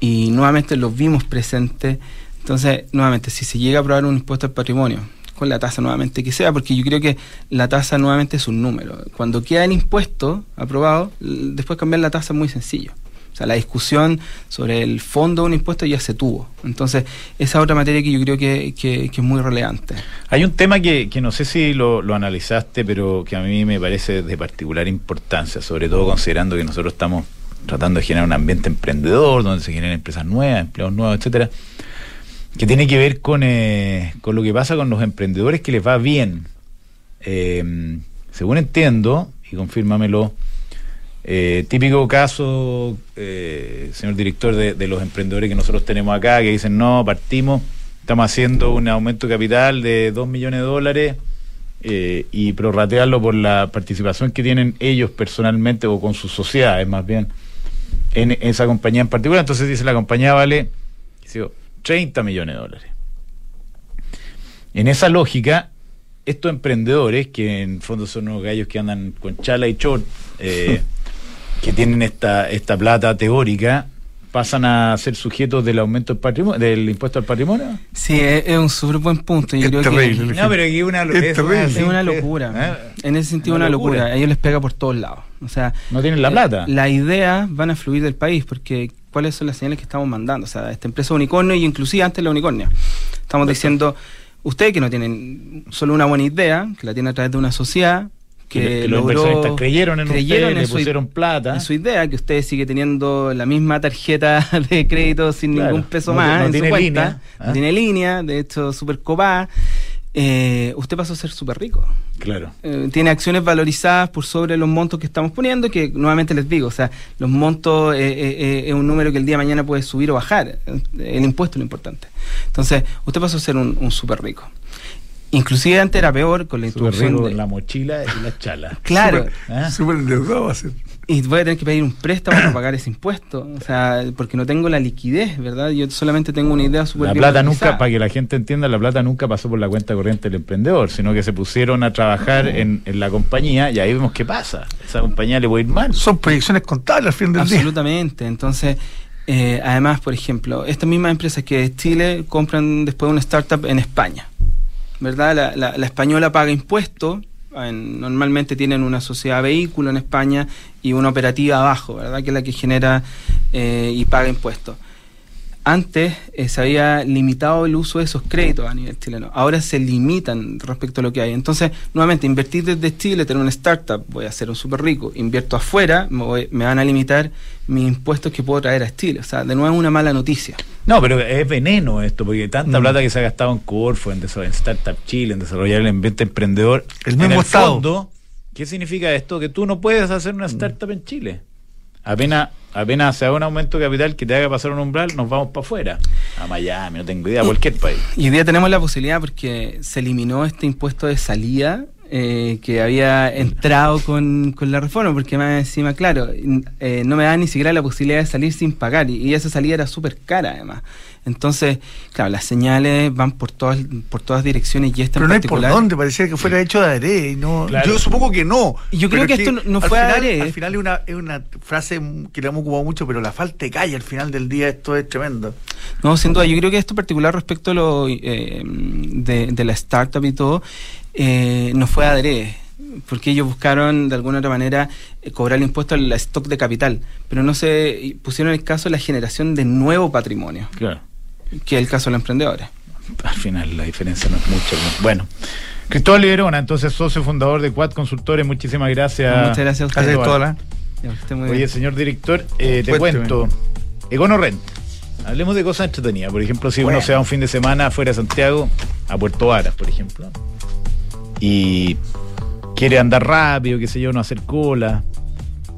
S3: y nuevamente los vimos presentes. Entonces, nuevamente, si se llega a aprobar un impuesto al patrimonio, con la tasa nuevamente que sea, porque yo creo que la tasa nuevamente es un número. Cuando queda el impuesto aprobado, después cambiar la tasa es muy sencillo. O sea, la discusión sobre el fondo de un impuesto ya se tuvo. Entonces, esa es otra materia que yo creo que, que- es muy relevante.
S1: Hay un tema que, que no sé si lo, lo analizaste, pero que a mí me parece de particular importancia, sobre todo considerando que nosotros estamos tratando de generar un ambiente emprendedor, donde se generen empresas nuevas, empleos nuevos, etcétera, que tiene que ver con, eh, con lo que pasa con los emprendedores que les va bien. Eh, según entiendo, y confírmamelo, eh, típico caso, eh, señor director, de, de los emprendedores que nosotros tenemos acá, que dicen, no, partimos, estamos haciendo un aumento de capital de 2 millones de dólares eh, y prorratearlo por la participación que tienen ellos personalmente o con sus sociedades más bien en esa compañía en particular. Entonces dice, la compañía vale yo, 30 millones de dólares. En esa lógica, estos emprendedores, que en fondo son unos gallos que andan con chala y short, eh, que tienen esta, esta plata teórica, pasan a ser sujetos del aumento del patrimonio, del impuesto al patrimonio.
S3: Sí, es, es un súper buen punto. Yo
S2: Es
S3: creo
S2: terrible.
S3: que
S1: No, pero aquí una
S2: Es
S1: es
S2: terrible.
S3: es una locura.
S1: ¿Eh?
S3: En ese sentido,
S1: Una
S3: una locura.
S1: locura.
S3: A ellos les pega por todos lados. O sea,
S1: No tienen la
S3: eh,
S1: plata.
S3: Las ideas van a fluir del país porque cuáles son las señales que estamos mandando. O sea, esta empresa unicornio y inclusive antes la unicornia. Estamos diciendo, ustedes que no tienen solo una buena idea, que la tienen a través de una sociedad, que,
S1: que los inversionistas creyeron en
S3: creyeron
S1: ustedes,
S3: en
S1: le
S3: su-
S1: pusieron plata.
S3: en su idea, que usted sigue teniendo la misma tarjeta de crédito sin
S1: Claro,
S3: ningún peso
S1: no
S3: más
S1: no
S3: en
S1: tiene
S3: su cuenta,
S1: línea,
S3: no
S1: ¿ah?
S3: tiene línea, de hecho súper copada, eh, usted pasó a ser súper rico.
S1: Claro.
S3: Eh, tiene acciones valorizadas por sobre los montos que estamos poniendo, que nuevamente les digo, o sea, los montos eh, es un número que el día de mañana puede subir o bajar, el impuesto es lo importante. Entonces, usted pasó a ser un, un súper rico. Inclusive antes era peor con la
S1: Súper
S3: introducción
S1: rico
S3: de...
S1: en la mochila y la chala.
S3: Claro,
S1: ¿Ah?
S2: Súper endeudado va a ser.
S3: y voy a tener que pedir un préstamo para pagar ese impuesto, o sea, porque no tengo la liquidez, ¿verdad? Yo solamente tengo una idea súper
S1: La
S3: bien
S1: plata
S3: organizada.
S1: nunca, para que la gente entienda, la plata nunca pasó por la cuenta corriente del emprendedor, sino que se pusieron a trabajar en, en la compañía y ahí vemos qué pasa. Esa compañía le puede ir mal.
S2: Son proyecciones contables al fin del día.
S3: Absolutamente. Entonces, eh, además, por ejemplo, estas mismas empresas que de Chile compran después una startup en España, ¿verdad? La, la- la española paga impuestos. en- normalmente tienen una sociedad vehículo en España y una operativa abajo, ¿verdad? Que es la que genera eh, y paga impuestos. Antes eh, se había limitado el uso de esos créditos a nivel chileno. Ahora se limitan respecto a lo que hay. Entonces, nuevamente, invertir desde Chile, tener una startup, voy a ser un súper rico. Invierto afuera, me, voy- me van a limitar mis impuestos que puedo traer a Chile. O sea, de nuevo es una mala noticia.
S1: No, pero es veneno esto, porque tanta
S2: Mm.
S1: plata que se ha gastado en Corfo, en, en Startup Chile, en desarrollar el ambiente emprendedor.
S2: El
S1: en
S2: mismo
S1: el
S2: Estado.
S1: fondo, ¿qué significa esto? Que tú no puedes hacer una startup en Chile. Apenas, apenas se haga un aumento de capital que te haga pasar un umbral, nos vamos para afuera. A Miami, no tengo idea, a cualquier país.
S3: Y hoy día tenemos la posibilidad porque se eliminó este impuesto de salida eh, que había entrado con, con la reforma, porque más encima, claro, eh, no me da ni siquiera la posibilidad de salir sin pagar y, y esa salida era súper cara además. Entonces, claro, las señales van por todas por todas direcciones y esta
S2: Pero
S3: en
S2: no hay por
S3: particular.
S2: dónde, parecía que fuera hecho de adrede. y No,
S1: Claro.
S2: Yo supongo que no.
S3: Y yo creo que
S2: es
S3: esto no- fue
S2: final,
S3: adrede.
S2: Al final es una, es una frase que le hemos ocupado mucho, pero la falta de calle al final del día, esto es tremendo.
S3: No, sin duda. Yo creo que esto en particular respecto a lo eh, de, de la startup y todo, eh, no fue adrede. Porque ellos buscaron de alguna otra manera eh, cobrar el impuesto al stock de capital, pero no se pusieron el caso de la generación de nuevo patrimonio,
S1: Claro.
S3: Que es el caso de los emprendedores.
S1: Al final la diferencia no es mucho. Bueno. Cristóbal Liberona, entonces socio fundador de Quad Consultores, muchísimas gracias.
S3: Muchas gracias a
S2: la-
S3: Ya, que esté muy
S1: Oye,
S3: bien.
S1: señor director, eh, te cuento. EconoRent. Hablemos de cosas entretenidas. Por ejemplo, si
S2: Bueno.
S1: uno se va un fin de semana fuera de Santiago, a Puerto Varas, por ejemplo, y quiere andar rápido, qué sé yo, no hacer cola,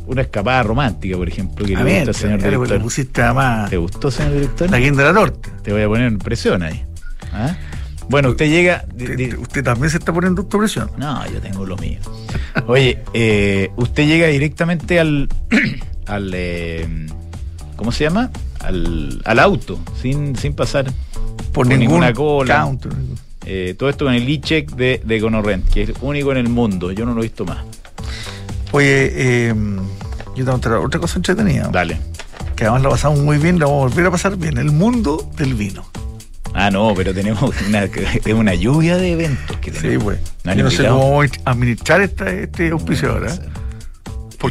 S1: una escapada romántica, por ejemplo, que
S2: A
S1: le gusta al señor
S2: claro, le
S1: director.
S2: pusiste además
S1: ¿Te gustó, señor director?
S2: la guinda de la norte.
S1: Te voy a poner en presión ahí. ¿Ah? Bueno, usted llega.
S2: Usted, también se está poniendo esta presión.
S1: no, yo tengo lo mío. Oye, eh, usted llega directamente al. al eh, ¿Cómo se llama? Al, al auto, sin, sin pasar
S2: Por, ningún
S1: ninguna cola.
S2: counter.
S1: eh, todo esto con el e-check de, de EconoRent, que es único en el mundo. Yo no lo he visto más.
S2: Oye, eh, yo tengo otra, otra cosa entretenida.
S1: Dale.
S2: Que además la pasamos muy bien, la vamos a volver a pasar bien. El mundo del vino.
S1: Ah, no, pero tenemos una, una lluvia de eventos que
S2: Sí,
S1: tenemos.
S2: pues.
S1: ¿No han
S2: Yo no sé cómo vamos a administrar esta, este auspiciador. ¿eh?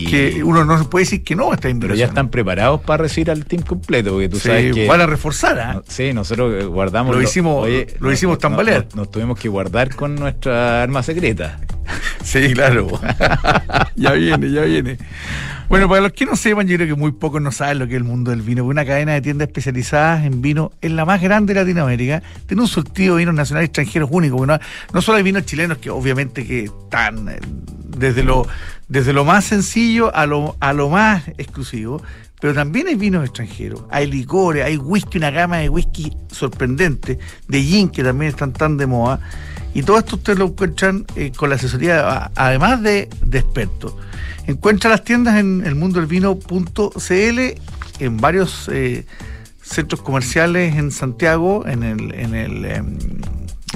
S2: Porque
S1: Y-
S2: uno no puede decir que no a esta
S1: Pero
S2: inversión.
S1: ya están preparados para recibir al team completo, porque tú
S2: Sí,
S1: sabes que.
S2: van a reforzar, ¿ah?
S1: No, sí, nosotros eh, guardamos.
S2: Lo hicimos- lo hicimos tambalear.
S1: Nos, nos tuvimos que guardar con nuestra arma secreta.
S2: Sí, claro. ya viene, ya viene. Bueno, para los que no sepan, yo creo que muy pocos no saben lo que es el mundo del vino. Una cadena de tiendas especializadas en vino es la más grande de Latinoamérica. Tiene un surtido de vinos nacionales y extranjeros único. no solo hay vinos chilenos que obviamente que están eh, desde lo, desde lo más sencillo a lo, a lo más exclusivo. Pero también hay vinos extranjeros, hay licores, hay whisky, una gama de whisky sorprendente, de gin que también están tan de moda. Y todo esto ustedes lo encuentran eh, con la asesoría, además de, de expertos. Encuentra las tiendas en elmundodelvino.cl, en varios eh, centros comerciales en Santiago, en el, en el, em,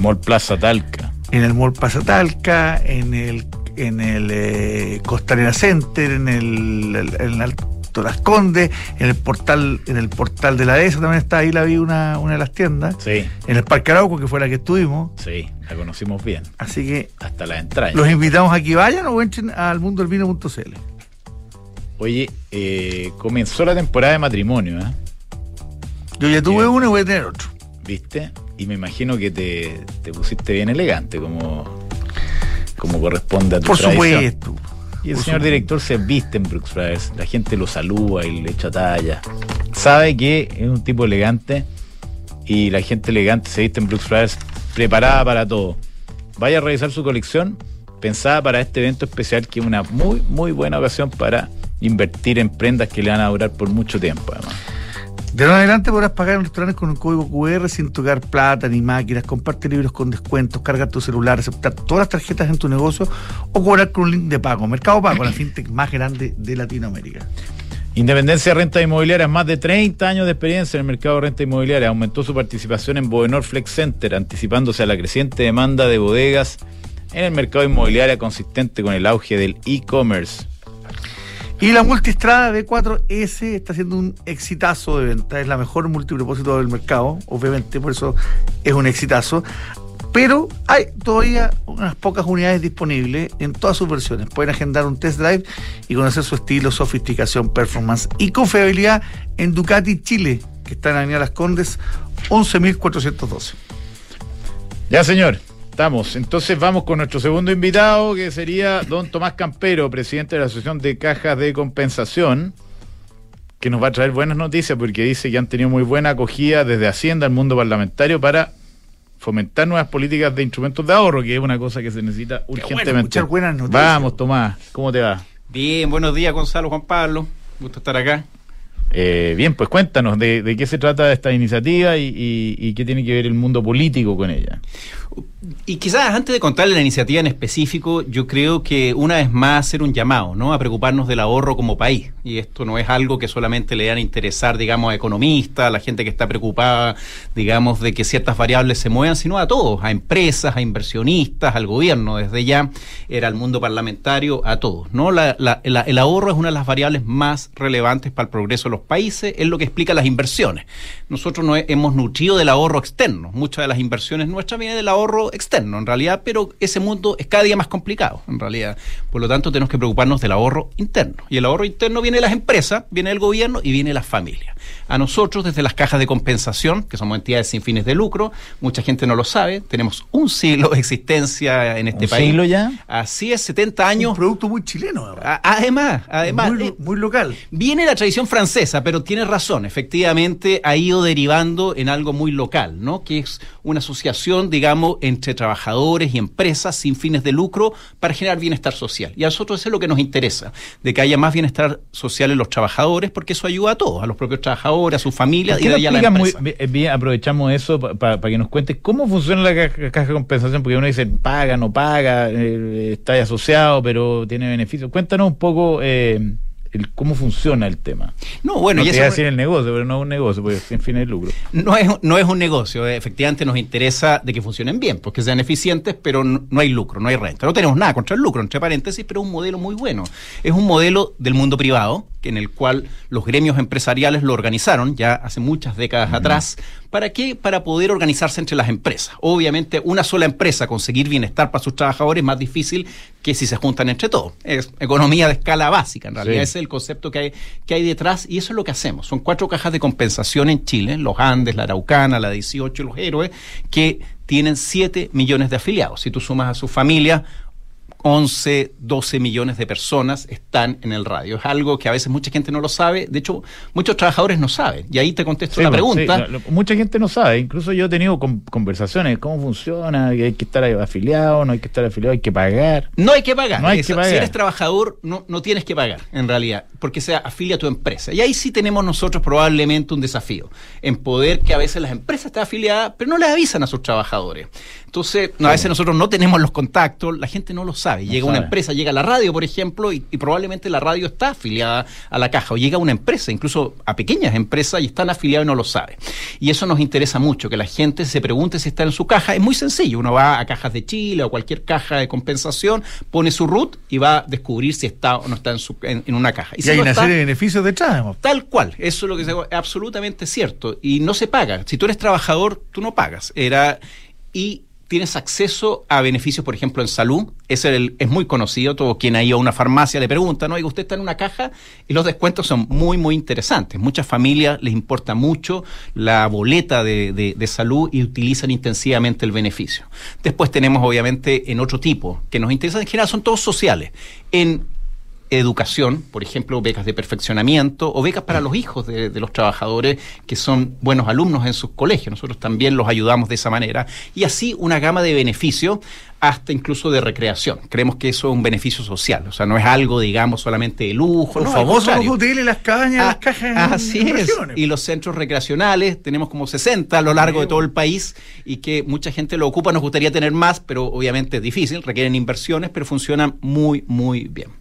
S1: Mall Plaza Talca.
S2: en el Mall Plaza Talca, en el, en el eh, Costanera Center, en el, en el Alto Las Condes, en el portal, en el portal de la ESA también está ahí la vi una, una de las tiendas,
S1: Sí,
S2: en el Parque Arauco, que fue la que estuvimos.
S1: sí, la conocimos bien.
S2: Así que
S1: Hasta la entraña.
S2: los invitamos a que vayan o entren al mundoelvino.cl.
S1: Oye, eh, comenzó la temporada de matrimonio, ¿eh?
S2: Yo ya tuve uno y voy a tener otro.
S1: ¿Viste? y me imagino que te, te pusiste bien elegante, como, como corresponde a tu
S2: Por
S1: tradición.
S2: supuesto.
S1: Y el
S2: Por
S1: señor
S2: supuesto.
S1: director se viste en Brooks Brothers, la gente lo saluda y le echa talla. Sabe que es un tipo elegante y la gente elegante se viste en Brooks Brothers preparada para todo. Vaya a revisar su colección pensada para este evento especial que es una muy, muy buena ocasión para invertir en prendas que le van a durar por mucho tiempo además.
S2: De ahora en adelante podrás pagar en restaurantes con un código QR sin tocar plata ni máquinas, comparte libros con descuentos, cargar tu celular, aceptar todas las tarjetas en tu negocio o cobrar con un link de pago. Mercado Pago, la fintech más grande de Latinoamérica.
S1: Independencia de Renta Inmobiliaria, más de 30 años de experiencia en el mercado de renta inmobiliaria, aumentó su participación en Bodenor Flex Center, anticipándose a la creciente demanda de bodegas en el mercado inmobiliario consistente con el auge del e-commerce.
S2: Y la multistrada B4S está siendo un exitazo de venta. Es la mejor multipropósito del mercado, obviamente, por eso es un exitazo. Pero hay todavía unas pocas unidades disponibles en todas sus versiones. Pueden agendar un test drive y conocer su estilo, sofisticación, performance y confiabilidad en Ducati Chile, que está en la Avenida Las Condes 11.412.
S1: Ya, señor, estamos. Entonces vamos con nuestro segundo invitado, que sería don Tomás Campero, presidente de la Asociación de Cajas de Compensación, que nos va a traer buenas noticias porque dice que han tenido muy buena acogida desde Hacienda al mundo parlamentario para fomentar nuevas políticas de instrumentos de ahorro, que es una cosa que se necesita urgentemente.
S2: escuchar buenas noticias.
S1: Vamos, Tomás, ¿cómo te va?
S4: Bien, buenos días Gonzalo, Juan Pablo. Gusto estar acá.
S1: Eh, bien, pues cuéntanos de, de qué se trata esta iniciativa y, y- y qué tiene que ver el mundo político con ella.
S4: Y quizás antes de contarle la iniciativa en específico, yo creo que una vez más hacer un llamado, ¿no? A preocuparnos del ahorro como país. Y esto no es algo que solamente le dan a interesar, digamos, a economistas, a la gente que está preocupada, digamos, de que ciertas variables se muevan, sino a todos, a empresas, a inversionistas, al gobierno, desde ya era al mundo parlamentario, a todos, ¿no? La- la- la- el ahorro es una de las variables más relevantes para el progreso de los países, es lo que explica las inversiones. Nosotros no he- hemos nutrido del ahorro externo, muchas de las inversiones nuestras vienen del ahorro externo, en realidad, pero ese mundo es cada día más complicado, en realidad. Por lo tanto, tenemos que preocuparnos del ahorro interno. Y el ahorro interno viene de las empresas, viene del gobierno y viene de las familias. A nosotros, desde las cajas de compensación, que somos entidades sin fines de lucro, mucha gente no lo sabe, tenemos un siglo de existencia en este
S1: ¿Un
S4: país.
S1: siglo ya?
S4: Así es, 70
S2: Un
S4: años.
S2: producto muy chileno, además.
S4: Además, además.
S2: muy,
S4: eh,
S2: muy local.
S4: Viene la tradición francesa, pero tiene razón. Efectivamente, ha ido derivando en algo muy local, ¿no? Que es una asociación, digamos, entre trabajadores y empresas sin fines de lucro para generar bienestar social. Y a nosotros eso es lo que nos interesa, de que haya más bienestar social en los trabajadores, porque eso ayuda a todos, a los propios trabajadores, a sus familias
S1: ¿Por
S4: y
S1: qué
S4: de
S1: no
S4: ahí a la
S1: muy
S4: empresa.
S1: bien, aprovechamos eso para que nos cuentes cómo funciona la caja, caja de compensación? Porque uno dice, paga, no paga, eh, está asociado, pero tiene beneficios. Cuéntanos un poco eh, el, cómo funciona el tema.
S4: No, bueno,
S1: no
S4: y
S1: te
S4: eso
S1: iba a decir el negocio, pero no es un negocio, porque sin fines de lucro.
S4: No es, no es un negocio, eh, efectivamente nos interesa de que funcionen bien, porque sean eficientes, pero no, no hay lucro, no hay renta. No tenemos nada contra el lucro, entre paréntesis, pero es un modelo muy bueno. Es un modelo del mundo privado, en el cual los gremios empresariales lo organizaron ya hace muchas décadas atrás. ¿Para qué? Para poder organizarse entre las empresas. Obviamente, una sola empresa conseguir bienestar para sus trabajadores es más difícil que si se juntan entre todos. Es economía de escala básica, en realidad.
S1: Sí.
S4: Ese es el concepto que hay, que hay detrás y eso es lo que hacemos. Son cuatro cajas de compensación en Chile, los Andes, la Araucana, la 18 y los Héroes, que tienen 7 millones de afiliados. Si tú sumas a su familia, 11, 12 millones de personas están en el radio. Es algo que a veces mucha gente no lo sabe. De hecho, muchos trabajadores no saben. Y ahí te contesto
S1: Sí,
S4: la
S1: pues,
S4: pregunta.
S1: sí, mucha gente no sabe, incluso yo he tenido con- conversaciones, cómo funciona, hay que estar afiliado, no hay que estar afiliado, hay que pagar.
S4: No hay que pagar.
S1: No hay que pagar.
S4: Si eres trabajador, no, no tienes que pagar, en realidad, porque se afilia a tu empresa. Y ahí sí tenemos nosotros probablemente un desafío, en poder que a veces las empresas estén afiliadas, pero no les avisan a sus trabajadores. Entonces, no, a veces nosotros no tenemos los contactos, la gente no lo sabe.
S1: No
S4: llega una
S1: sabe.
S4: empresa, llega la radio, por ejemplo, y, y probablemente la radio está afiliada a la caja, o llega una empresa, incluso a pequeñas empresas, y están afiliados y no lo sabe. Y eso nos interesa mucho, que la gente se pregunte si está en su caja. Es muy sencillo, uno va a cajas de Chile o cualquier caja de compensación, pone su root y va a descubrir si está o no está en, su, en, en una caja.
S2: Y,
S4: si
S2: hay
S4: no
S2: una
S4: está,
S2: serie de beneficios detrás.
S4: Tal cual, eso es lo que se- es absolutamente cierto. Y no se paga. Si tú eres trabajador, tú no pagas. Era, y tienes acceso a beneficios, por ejemplo, en salud. Es, es muy conocido. Todo quien ha ido a una farmacia le pregunta, ¿no? Oiga, usted está en una caja y los descuentos son muy, muy interesantes. Muchas familias les importa mucho la boleta de, de, de salud y utilizan intensivamente el beneficio. Después tenemos, obviamente, en otro tipo, que nos interesan en general, son todos sociales. En educación, por ejemplo, becas de perfeccionamiento o becas para los hijos de, de, los trabajadores que son buenos alumnos en sus colegios. Nosotros también los ayudamos de esa manera. Y así una gama de beneficios hasta incluso de recreación. Creemos que eso es un beneficio social, o sea, no es algo, digamos, solamente de lujo.
S2: Por
S4: no,
S2: favor, los hoteles, las cabañas,
S4: ah,
S2: las cajas.
S4: Así es. Y los centros recreacionales, tenemos como 60 a lo largo de todo el país y que mucha gente lo ocupa, nos gustaría tener más, pero obviamente es difícil, requieren inversiones, pero funcionan muy, muy bien.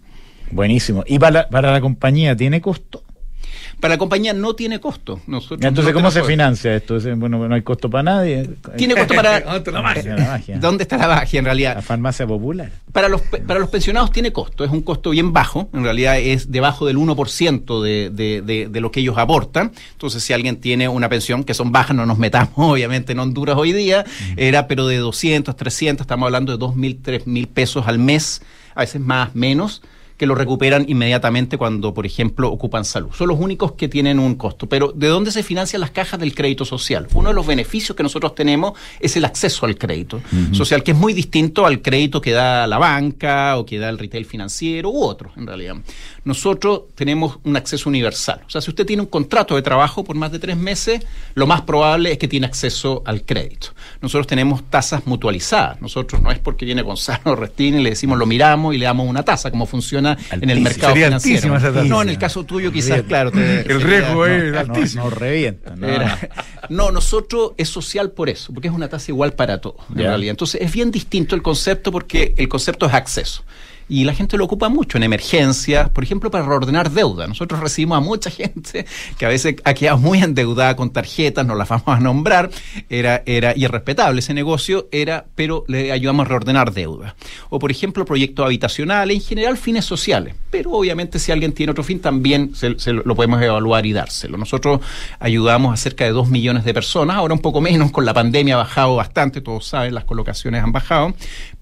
S1: Buenísimo. ¿Y para la, para la compañía tiene costo?
S4: Para la compañía no tiene costo. Nosotros
S1: Entonces,
S4: no
S1: ¿cómo se financia esto? Bueno, no hay costo para nadie.
S4: Tiene costo para...
S2: ¿Dónde está la magia?
S1: La magia.
S4: ¿Dónde está la magia en realidad?
S1: La farmacia popular.
S4: Para los, para los pensionados tiene costo, es un costo bien bajo, en realidad es debajo del 1% de, de, de, de lo que ellos aportan. Entonces, si alguien tiene una pensión, que son bajas, no nos metamos obviamente en Honduras hoy día, era pero de 200, 300, estamos hablando de 2.000, 3.000 pesos al mes, a veces más, menos que lo recuperan inmediatamente cuando, por ejemplo, ocupan salud. Son los únicos que tienen un costo. Pero, ¿de dónde se financian las cajas del crédito social? Uno de los beneficios que nosotros tenemos es el acceso al crédito social, que es muy distinto al crédito que da la banca o que da el retail financiero u otro, en realidad. Nosotros tenemos un acceso universal. O sea, si usted tiene un contrato de trabajo por más de tres meses, lo más probable es que tiene acceso al crédito. Nosotros tenemos tasas mutualizadas. Nosotros no es porque viene Gonzalo Restín y le decimos lo miramos y le damos una tasa, como funciona en el mercado
S2: Sería
S4: financiero.
S2: altísima esa tasa.
S4: No, en el caso tuyo quizás, claro. te-
S2: El riesgo es
S1: No,
S2: altísimo.
S1: no revienta. No,
S4: era- No, nosotros es social por eso, porque es una tasa igual para todos, en realidad. Entonces es bien distinto el concepto porque el concepto es acceso. Y la gente lo ocupa mucho en emergencias, por ejemplo, para reordenar deuda. Nosotros recibimos a mucha gente que a veces ha quedado muy endeudada con tarjetas, no las vamos a nombrar, era, era irrespetable ese negocio, era, pero le ayudamos a reordenar deuda. O, por ejemplo, proyectos habitacionales, en general fines sociales. Pero obviamente si alguien tiene otro fin, también se, lo podemos evaluar y dárselo. Nosotros ayudamos a cerca de dos millones de personas, ahora un poco menos, con la pandemia ha bajado bastante, todos saben, las colocaciones han bajado,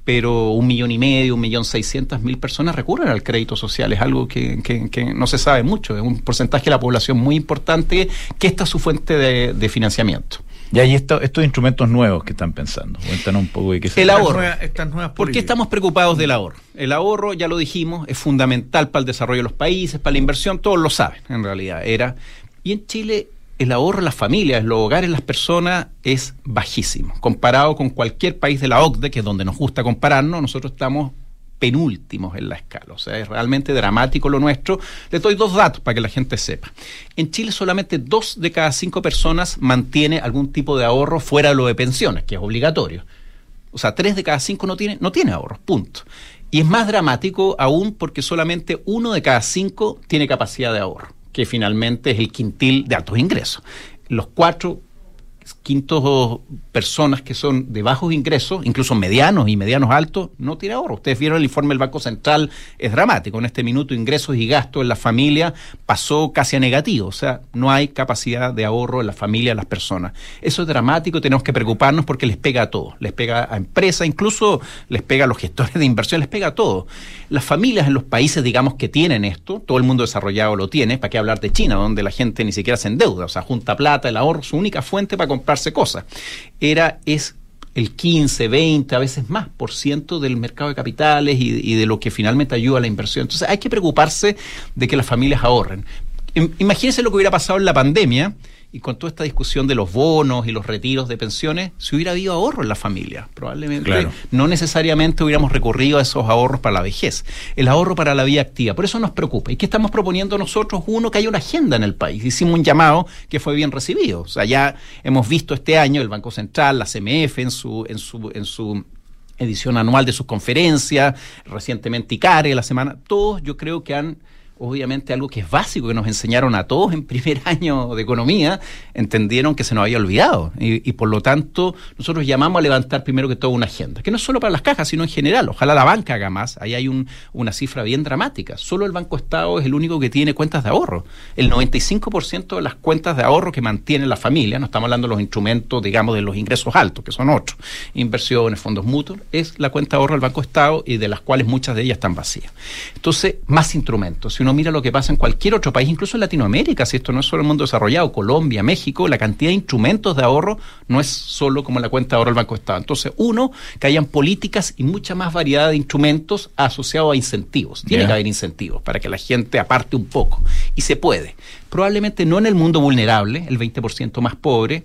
S4: pero un millón y medio, un millón seiscientas mil personas recurren al crédito social, es algo que, que- que no se sabe mucho, es un porcentaje de la población muy importante que esta es su fuente de, de financiamiento.
S1: Y hay esto- estos instrumentos nuevos que están pensando. Cuéntanos un poco de qué se
S4: El ahorro.
S2: Estas nuevas- estas nuevas
S4: ¿Por qué estamos preocupados del ahorro? El ahorro, ya lo dijimos, es fundamental para el desarrollo de los países, para la inversión, todos lo saben, en realidad. Era. Y en Chile, el ahorro en las familias, en los hogares, en las personas, es bajísimo. Comparado con cualquier país de la OCDE, que es donde nos gusta compararnos, nosotros estamos penúltimos en la escala. O sea, es realmente dramático lo nuestro. Les doy dos datos para que la gente sepa. En Chile solamente dos de cada cinco personas mantiene algún tipo de ahorro fuera de lo de pensiones, que es obligatorio. O sea, tres de cada cinco no tiene, no tiene ahorros, punto. Y es más dramático aún porque solamente uno de cada cinco tiene capacidad de ahorro, que finalmente es el quintil de altos ingresos. Los cuatro quintos personas que son de bajos ingresos, incluso medianos y medianos altos, no tiene ahorro. Ustedes vieron el informe del Banco Central, es dramático. En este minuto ingresos y gastos en la familia pasó casi a negativo. O sea, no hay capacidad de ahorro en la familia, en las personas. Eso es dramático, tenemos que preocuparnos porque les pega a todos. Les pega a empresas, incluso les pega a los gestores de inversión, les pega a todos. Las familias en los países, digamos, que tienen esto, todo el mundo desarrollado lo tiene, ¿para qué hablar de China, donde la gente ni siquiera se endeuda? O sea, junta plata, el ahorro, su única fuente para cosas. Era, es el 15, 20, a veces más por ciento del mercado de capitales y, y de lo que finalmente ayuda a la inversión. Entonces hay que preocuparse de que las familias ahorren. Im- Imagínense lo que hubiera pasado en la pandemia y con toda esta discusión de los bonos y los retiros de pensiones, si hubiera habido ahorro en la familia, probablemente
S1: Claro.
S4: no necesariamente hubiéramos recurrido a esos ahorros para la vejez, el ahorro para la vida activa. Por eso nos preocupa. ¿Y qué estamos proponiendo nosotros? Uno, que haya una agenda en el país. Hicimos un llamado que fue bien recibido. O sea, ya hemos visto este año el Banco Central, la CMF en su, en su, en su edición anual de sus conferencias, recientemente ICARE, la semana, todos yo creo que han obviamente algo que es básico, que nos enseñaron a todos en primer año de economía, entendieron que se nos había olvidado. Y, por lo tanto, nosotros llamamos a levantar primero que todo una agenda, que no es solo para las cajas, sino en general. Ojalá la banca haga más. Ahí hay una cifra bien dramática. Solo el Banco Estado es el único que tiene cuentas de ahorro. El 95% de las cuentas de ahorro que mantiene la familia, no estamos hablando de los instrumentos, digamos, de los ingresos altos, que son otros, inversiones, fondos mutuos, es la cuenta de ahorro del Banco Estado y de las cuales muchas de ellas están vacías. Entonces, más instrumentos. Uno mira lo que pasa en cualquier otro país, incluso en Latinoamérica, si esto no es solo el mundo desarrollado, Colombia, México, la cantidad de instrumentos de ahorro no es solo como la cuenta de ahorro del Banco Estado. Entonces, uno, que hayan políticas y mucha más variedad de instrumentos asociados a incentivos. Tiene que haber incentivos para que la gente aparte un poco. Y se puede. Probablemente no en el mundo vulnerable, el 20% más pobre,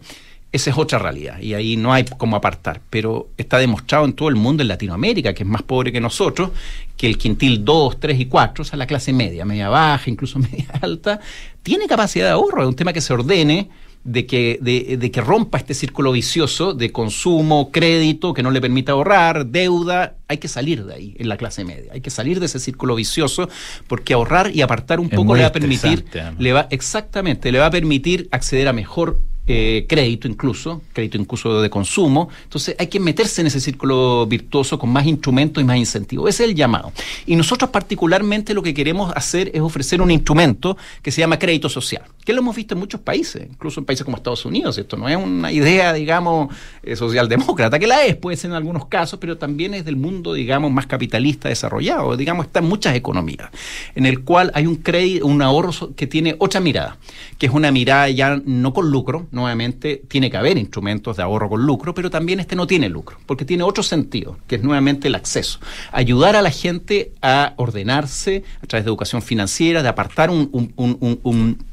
S4: esa es otra realidad y ahí no hay cómo apartar. Pero está demostrado en todo el mundo, en Latinoamérica, que es más pobre que nosotros, que el quintil 2, 3 y 4, o sea, la clase media, media baja, incluso media alta, tiene capacidad de ahorro. Es un tema que se ordene de que, de, de, que rompa este círculo vicioso de consumo, crédito, que no le permita ahorrar, deuda. Hay que salir de ahí en la clase media. Hay que salir de ese círculo vicioso porque ahorrar y apartar un poco le va a permitir, le va, exactamente, le va a permitir acceder a mejor eh, crédito incluso, crédito incluso de consumo. Entonces hay que meterse en ese círculo virtuoso con más instrumentos y más incentivos. Ese es el llamado. Y nosotros particularmente lo que queremos hacer es ofrecer un instrumento que se llama crédito social, que lo hemos visto en muchos países, incluso en países como Estados Unidos. Esto no es una idea, digamos, eh, socialdemócrata, que la es, puede ser en algunos casos, pero también es del mundo, digamos, más capitalista desarrollado. Digamos, está en muchas economías, en el cual hay un crédito, un ahorro que tiene otra mirada, que es una mirada ya no con lucro, nuevamente tiene que haber instrumentos de ahorro con lucro, pero también este no tiene lucro, porque tiene otro sentido, que es nuevamente el acceso. Ayudar a la gente a ordenarse a través de educación financiera, de apartar un, un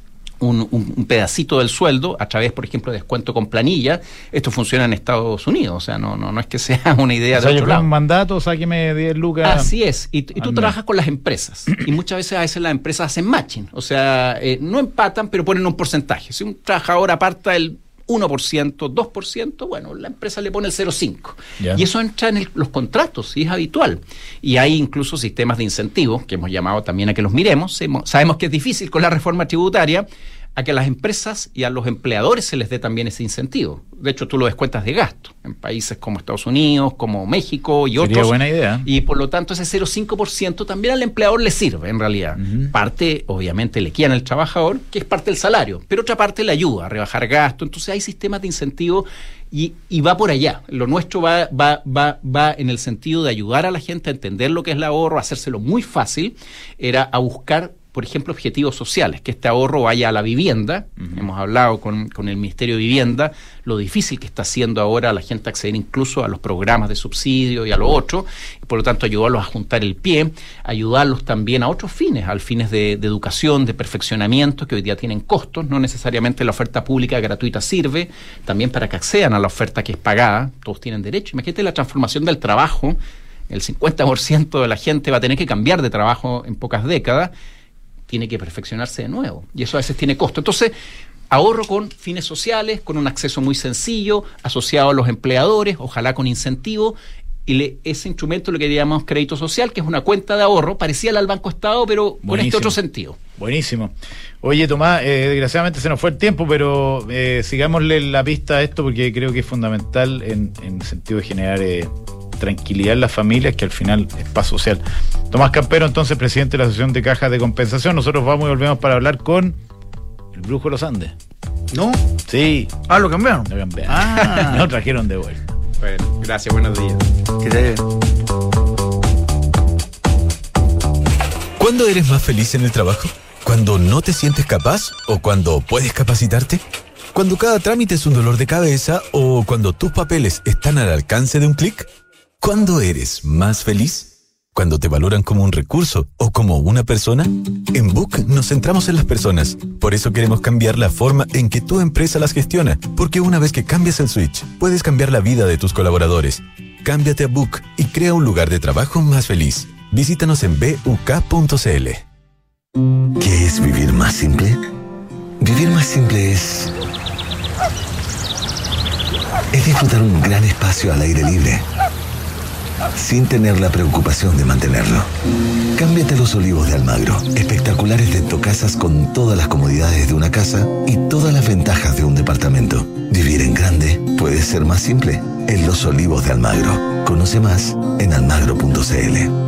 S4: pedacito del sueldo a través, por ejemplo, de descuento con planilla. Esto funciona en Estados Unidos, o sea, no, no, no es que sea una idea de otro lado.
S1: un mandato, sáqueme 10 lucas.
S4: Así es, y, tú trabajas con las empresas, y muchas veces a veces las empresas hacen matching, o sea, eh, no empatan, pero ponen un porcentaje. Si un trabajador aparta el 1%, 2%, bueno, la empresa le pone el 0,5%. Y eso entra en los contratos y es habitual. Y hay incluso sistemas de incentivos que hemos llamado también a que los miremos. Sabemos que es difícil con la reforma tributaria, a que a las empresas y a los empleadores se les dé también ese incentivo. De hecho, tú lo descuentas de gasto en países como Estados Unidos, como México y Sería otros.
S1: buena idea.
S4: Y por lo tanto, ese 0,5% también al empleador le sirve, en realidad. Parte, obviamente, le quedan al trabajador, que es parte del salario, pero otra parte le ayuda a rebajar gasto. Entonces, hay sistemas de incentivo y, y, va por allá. Lo nuestro va, va, va, va en el sentido de ayudar a la gente a entender lo que es el ahorro, hacérselo muy fácil, era a buscar por ejemplo, objetivos sociales, que este ahorro vaya a la vivienda. Hemos hablado con, el Ministerio de Vivienda lo difícil que está haciendo ahora la gente acceder incluso a los programas de subsidio y a lo otro, y por lo tanto ayudarlos a juntar el pie, ayudarlos también a otros fines, al fines de, educación, de perfeccionamiento, que hoy día tienen costos, no necesariamente la oferta pública gratuita sirve, también para que accedan a la oferta que es pagada, todos tienen derecho. Imagínate la transformación del trabajo, el 50% de la gente va a tener que cambiar de trabajo en pocas décadas, tiene que perfeccionarse de nuevo. Y eso a veces tiene costo. Entonces, ahorro con fines sociales, con un acceso muy sencillo, asociado a los empleadores, ojalá con incentivo. Y ese instrumento lo que llamamos crédito social, que es una cuenta de ahorro, parecía al Banco Estado, pero con este otro sentido.
S1: Buenísimo. Oye, Tomás, eh, desgraciadamente se nos fue el tiempo, pero eh, sigámosle la pista a esto porque creo que es fundamental en, el sentido de generar eh, tranquilidad en las familias, que al final es paz social. Tomás Campero, entonces presidente de la Asociación de Cajas de Compensación. Nosotros vamos y volvemos para hablar con el Brujo de los Andes.
S2: ¿No?
S1: Sí.
S2: Ah, lo cambiaron.
S1: Lo cambiaron. Ah. lo trajeron de vuelta.
S4: Bueno, gracias, buenos días. Que te...
S5: ¿Cuándo eres más feliz en el trabajo? ¿Cuando no te sientes capaz o cuando puedes capacitarte? ¿Cuando cada trámite es un dolor de cabeza o cuando tus papeles están al alcance de un clic? ¿Cuándo eres más feliz? ¿Cuando te valoran como un recurso o como una persona? En Book nos centramos en las personas. Por eso queremos cambiar la forma en que tu empresa las gestiona. Porque una vez que cambias el switch, puedes cambiar la vida de tus colaboradores. Cámbiate a Book y crea un lugar de trabajo más feliz. Visítanos en buk.cl.
S6: ¿Qué es vivir más simple? Vivir más simple es... Es disfrutar un gran espacio al aire libre sin tener la preocupación de mantenerlo. Cámbiate los olivos de Almagro. Espectaculares dentocasas con todas las comodidades de una casa y todas las ventajas de un departamento. Vivir en grande puede ser más simple. En los olivos de Almagro. Conoce más en almagro.cl.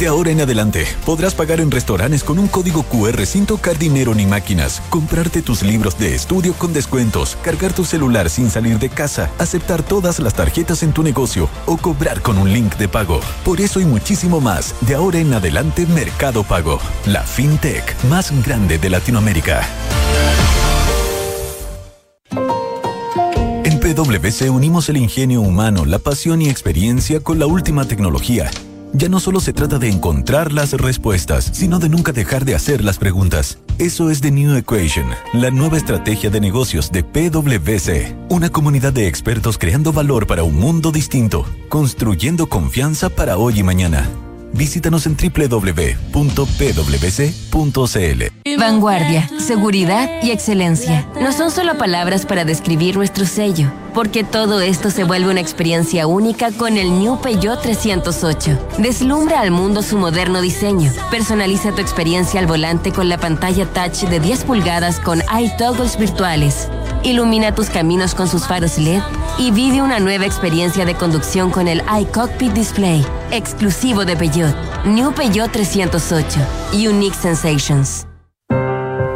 S5: De ahora en adelante, podrás pagar en restaurantes con un código QR sin tocar dinero ni máquinas, comprarte tus libros de estudio con descuentos, cargar tu celular sin salir de casa, aceptar todas las tarjetas en tu negocio o cobrar con un link de pago. Por eso y muchísimo más, de ahora en adelante Mercado Pago, la fintech más grande de Latinoamérica. En PwC unimos el ingenio humano, la pasión y experiencia con la última tecnología ya no solo se trata de encontrar las respuestas, sino de nunca dejar de hacer las preguntas. Eso es The New Equation, la nueva estrategia de negocios de PwC. Una comunidad de expertos creando valor para un mundo distinto, construyendo confianza para hoy y mañana. Visítanos en www.pwc.cl.
S7: Vanguardia, seguridad y excelencia. No son solo palabras para describir nuestro sello, porque todo esto se vuelve una experiencia única con el New Peugeot 308. Deslumbra al mundo su moderno diseño. Personaliza tu experiencia al volante con la pantalla touch de 10 pulgadas con iToggles virtuales. Ilumina tus caminos con sus faros LED y vive una nueva experiencia de conducción con el iCockpit Display, exclusivo de Peugeot. New Peugeot 308. Unique Sensations.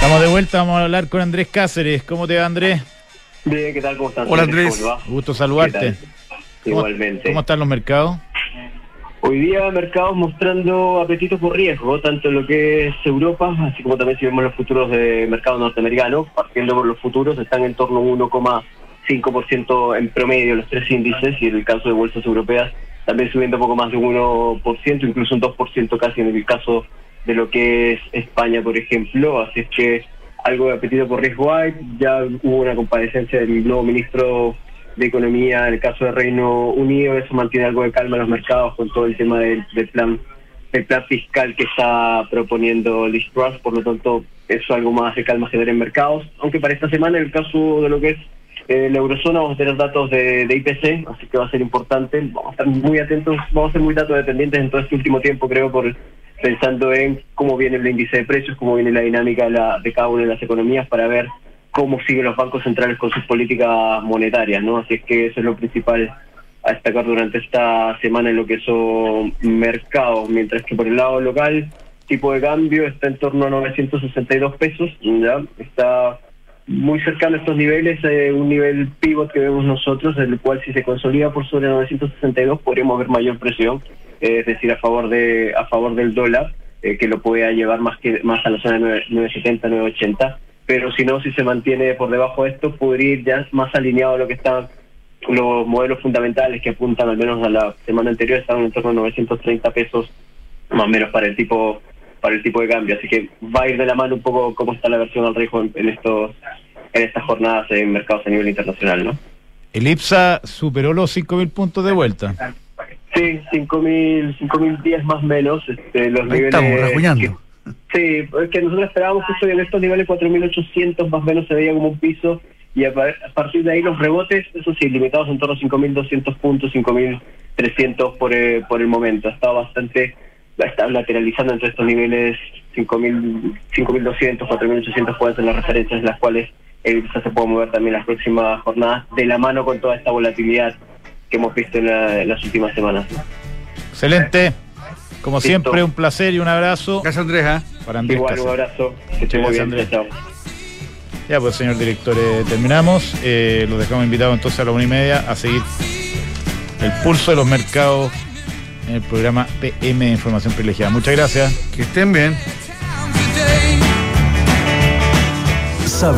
S1: Estamos de vuelta, vamos a hablar con Andrés Cáceres. ¿Cómo te va, Andrés?
S8: Bien, ¿qué tal? ¿Cómo estás?
S2: Hola, Andrés.
S8: ¿Cómo te va?
S1: Gusto saludarte. ¿Cómo-
S8: Igualmente.
S1: ¿Cómo están los mercados?
S8: Hoy día mercados mostrando apetito por riesgo, tanto en lo que es Europa, así como también si vemos los futuros de mercado norteamericano, partiendo por los futuros, están en torno a 1,5% en promedio los tres índices, y en el caso de bolsas europeas también subiendo poco más de un 1%, incluso un 2% casi en el caso de lo que es España, por ejemplo, así es que algo de apetito por riesgo hay, ya hubo una comparecencia del nuevo ministro de Economía en el caso del Reino Unido, eso mantiene algo de calma en los mercados con todo el tema del, del plan del plan fiscal que está proponiendo Liz Truss, por lo tanto eso algo más de calma genera en mercados, aunque para esta semana en el caso de lo que es eh, la eurozona vamos a tener datos de, de, IPC, así que va a ser importante. Vamos a estar muy atentos, vamos a ser muy datos dependientes en todo este último tiempo, creo, por pensando en cómo viene el índice de precios, cómo viene la dinámica de, la, de cada una de las economías para ver cómo siguen los bancos centrales con sus políticas monetarias, ¿no? Así es que eso es lo principal a destacar durante esta semana en lo que son mercados, mientras que por el lado local, tipo de cambio está en torno a 962 pesos, ya está muy cercano a estos niveles, eh, un nivel pivot que vemos nosotros, el cual si se consolida por sobre 962 podríamos ver mayor presión, es decir, a favor de a favor del dólar, eh, que lo pueda llevar más que más a la zona de 970, 980, pero si no, si se mantiene por debajo de esto, podría ir ya más alineado a lo que están los modelos fundamentales que apuntan al menos a la semana anterior, estaban en torno a 930 pesos más o menos para el tipo para el tipo de cambio, así que va a ir de la mano un poco cómo está la versión al riesgo en, estos en estas jornadas en mercados a nivel internacional, ¿no?
S1: El IPSA superó los 5.000 puntos de vuelta.
S8: Sí, 5.000 5.010 más o menos. Este, los
S2: Ahí
S8: niveles. sí, es que nosotros esperábamos que en estos niveles 4.800 más o menos se veía como un piso y a, partir de ahí los rebotes, eso sí, limitados en torno a 5.200 puntos, 5.300 por, eh, por el momento. Ha estado bastante está lateralizando entre estos niveles 5.200, 4.800 pueden ser las referencias en las cuales el se puede mover también las próximas jornadas de la mano con toda esta volatilidad que hemos visto en, la, en las últimas semanas.
S1: Excelente. Como siempre, un placer y un abrazo.
S2: Gracias, Andrés. ¿eh?
S8: Para Andrés Igual, un abrazo. Que esté muy bien.
S1: Ya, pues, señor director, eh, terminamos. Eh, los dejamos invitados entonces a la una y media a seguir el pulso de los mercados en el programa PM de Información Privilegiada. Muchas gracias.
S2: Que estén bien.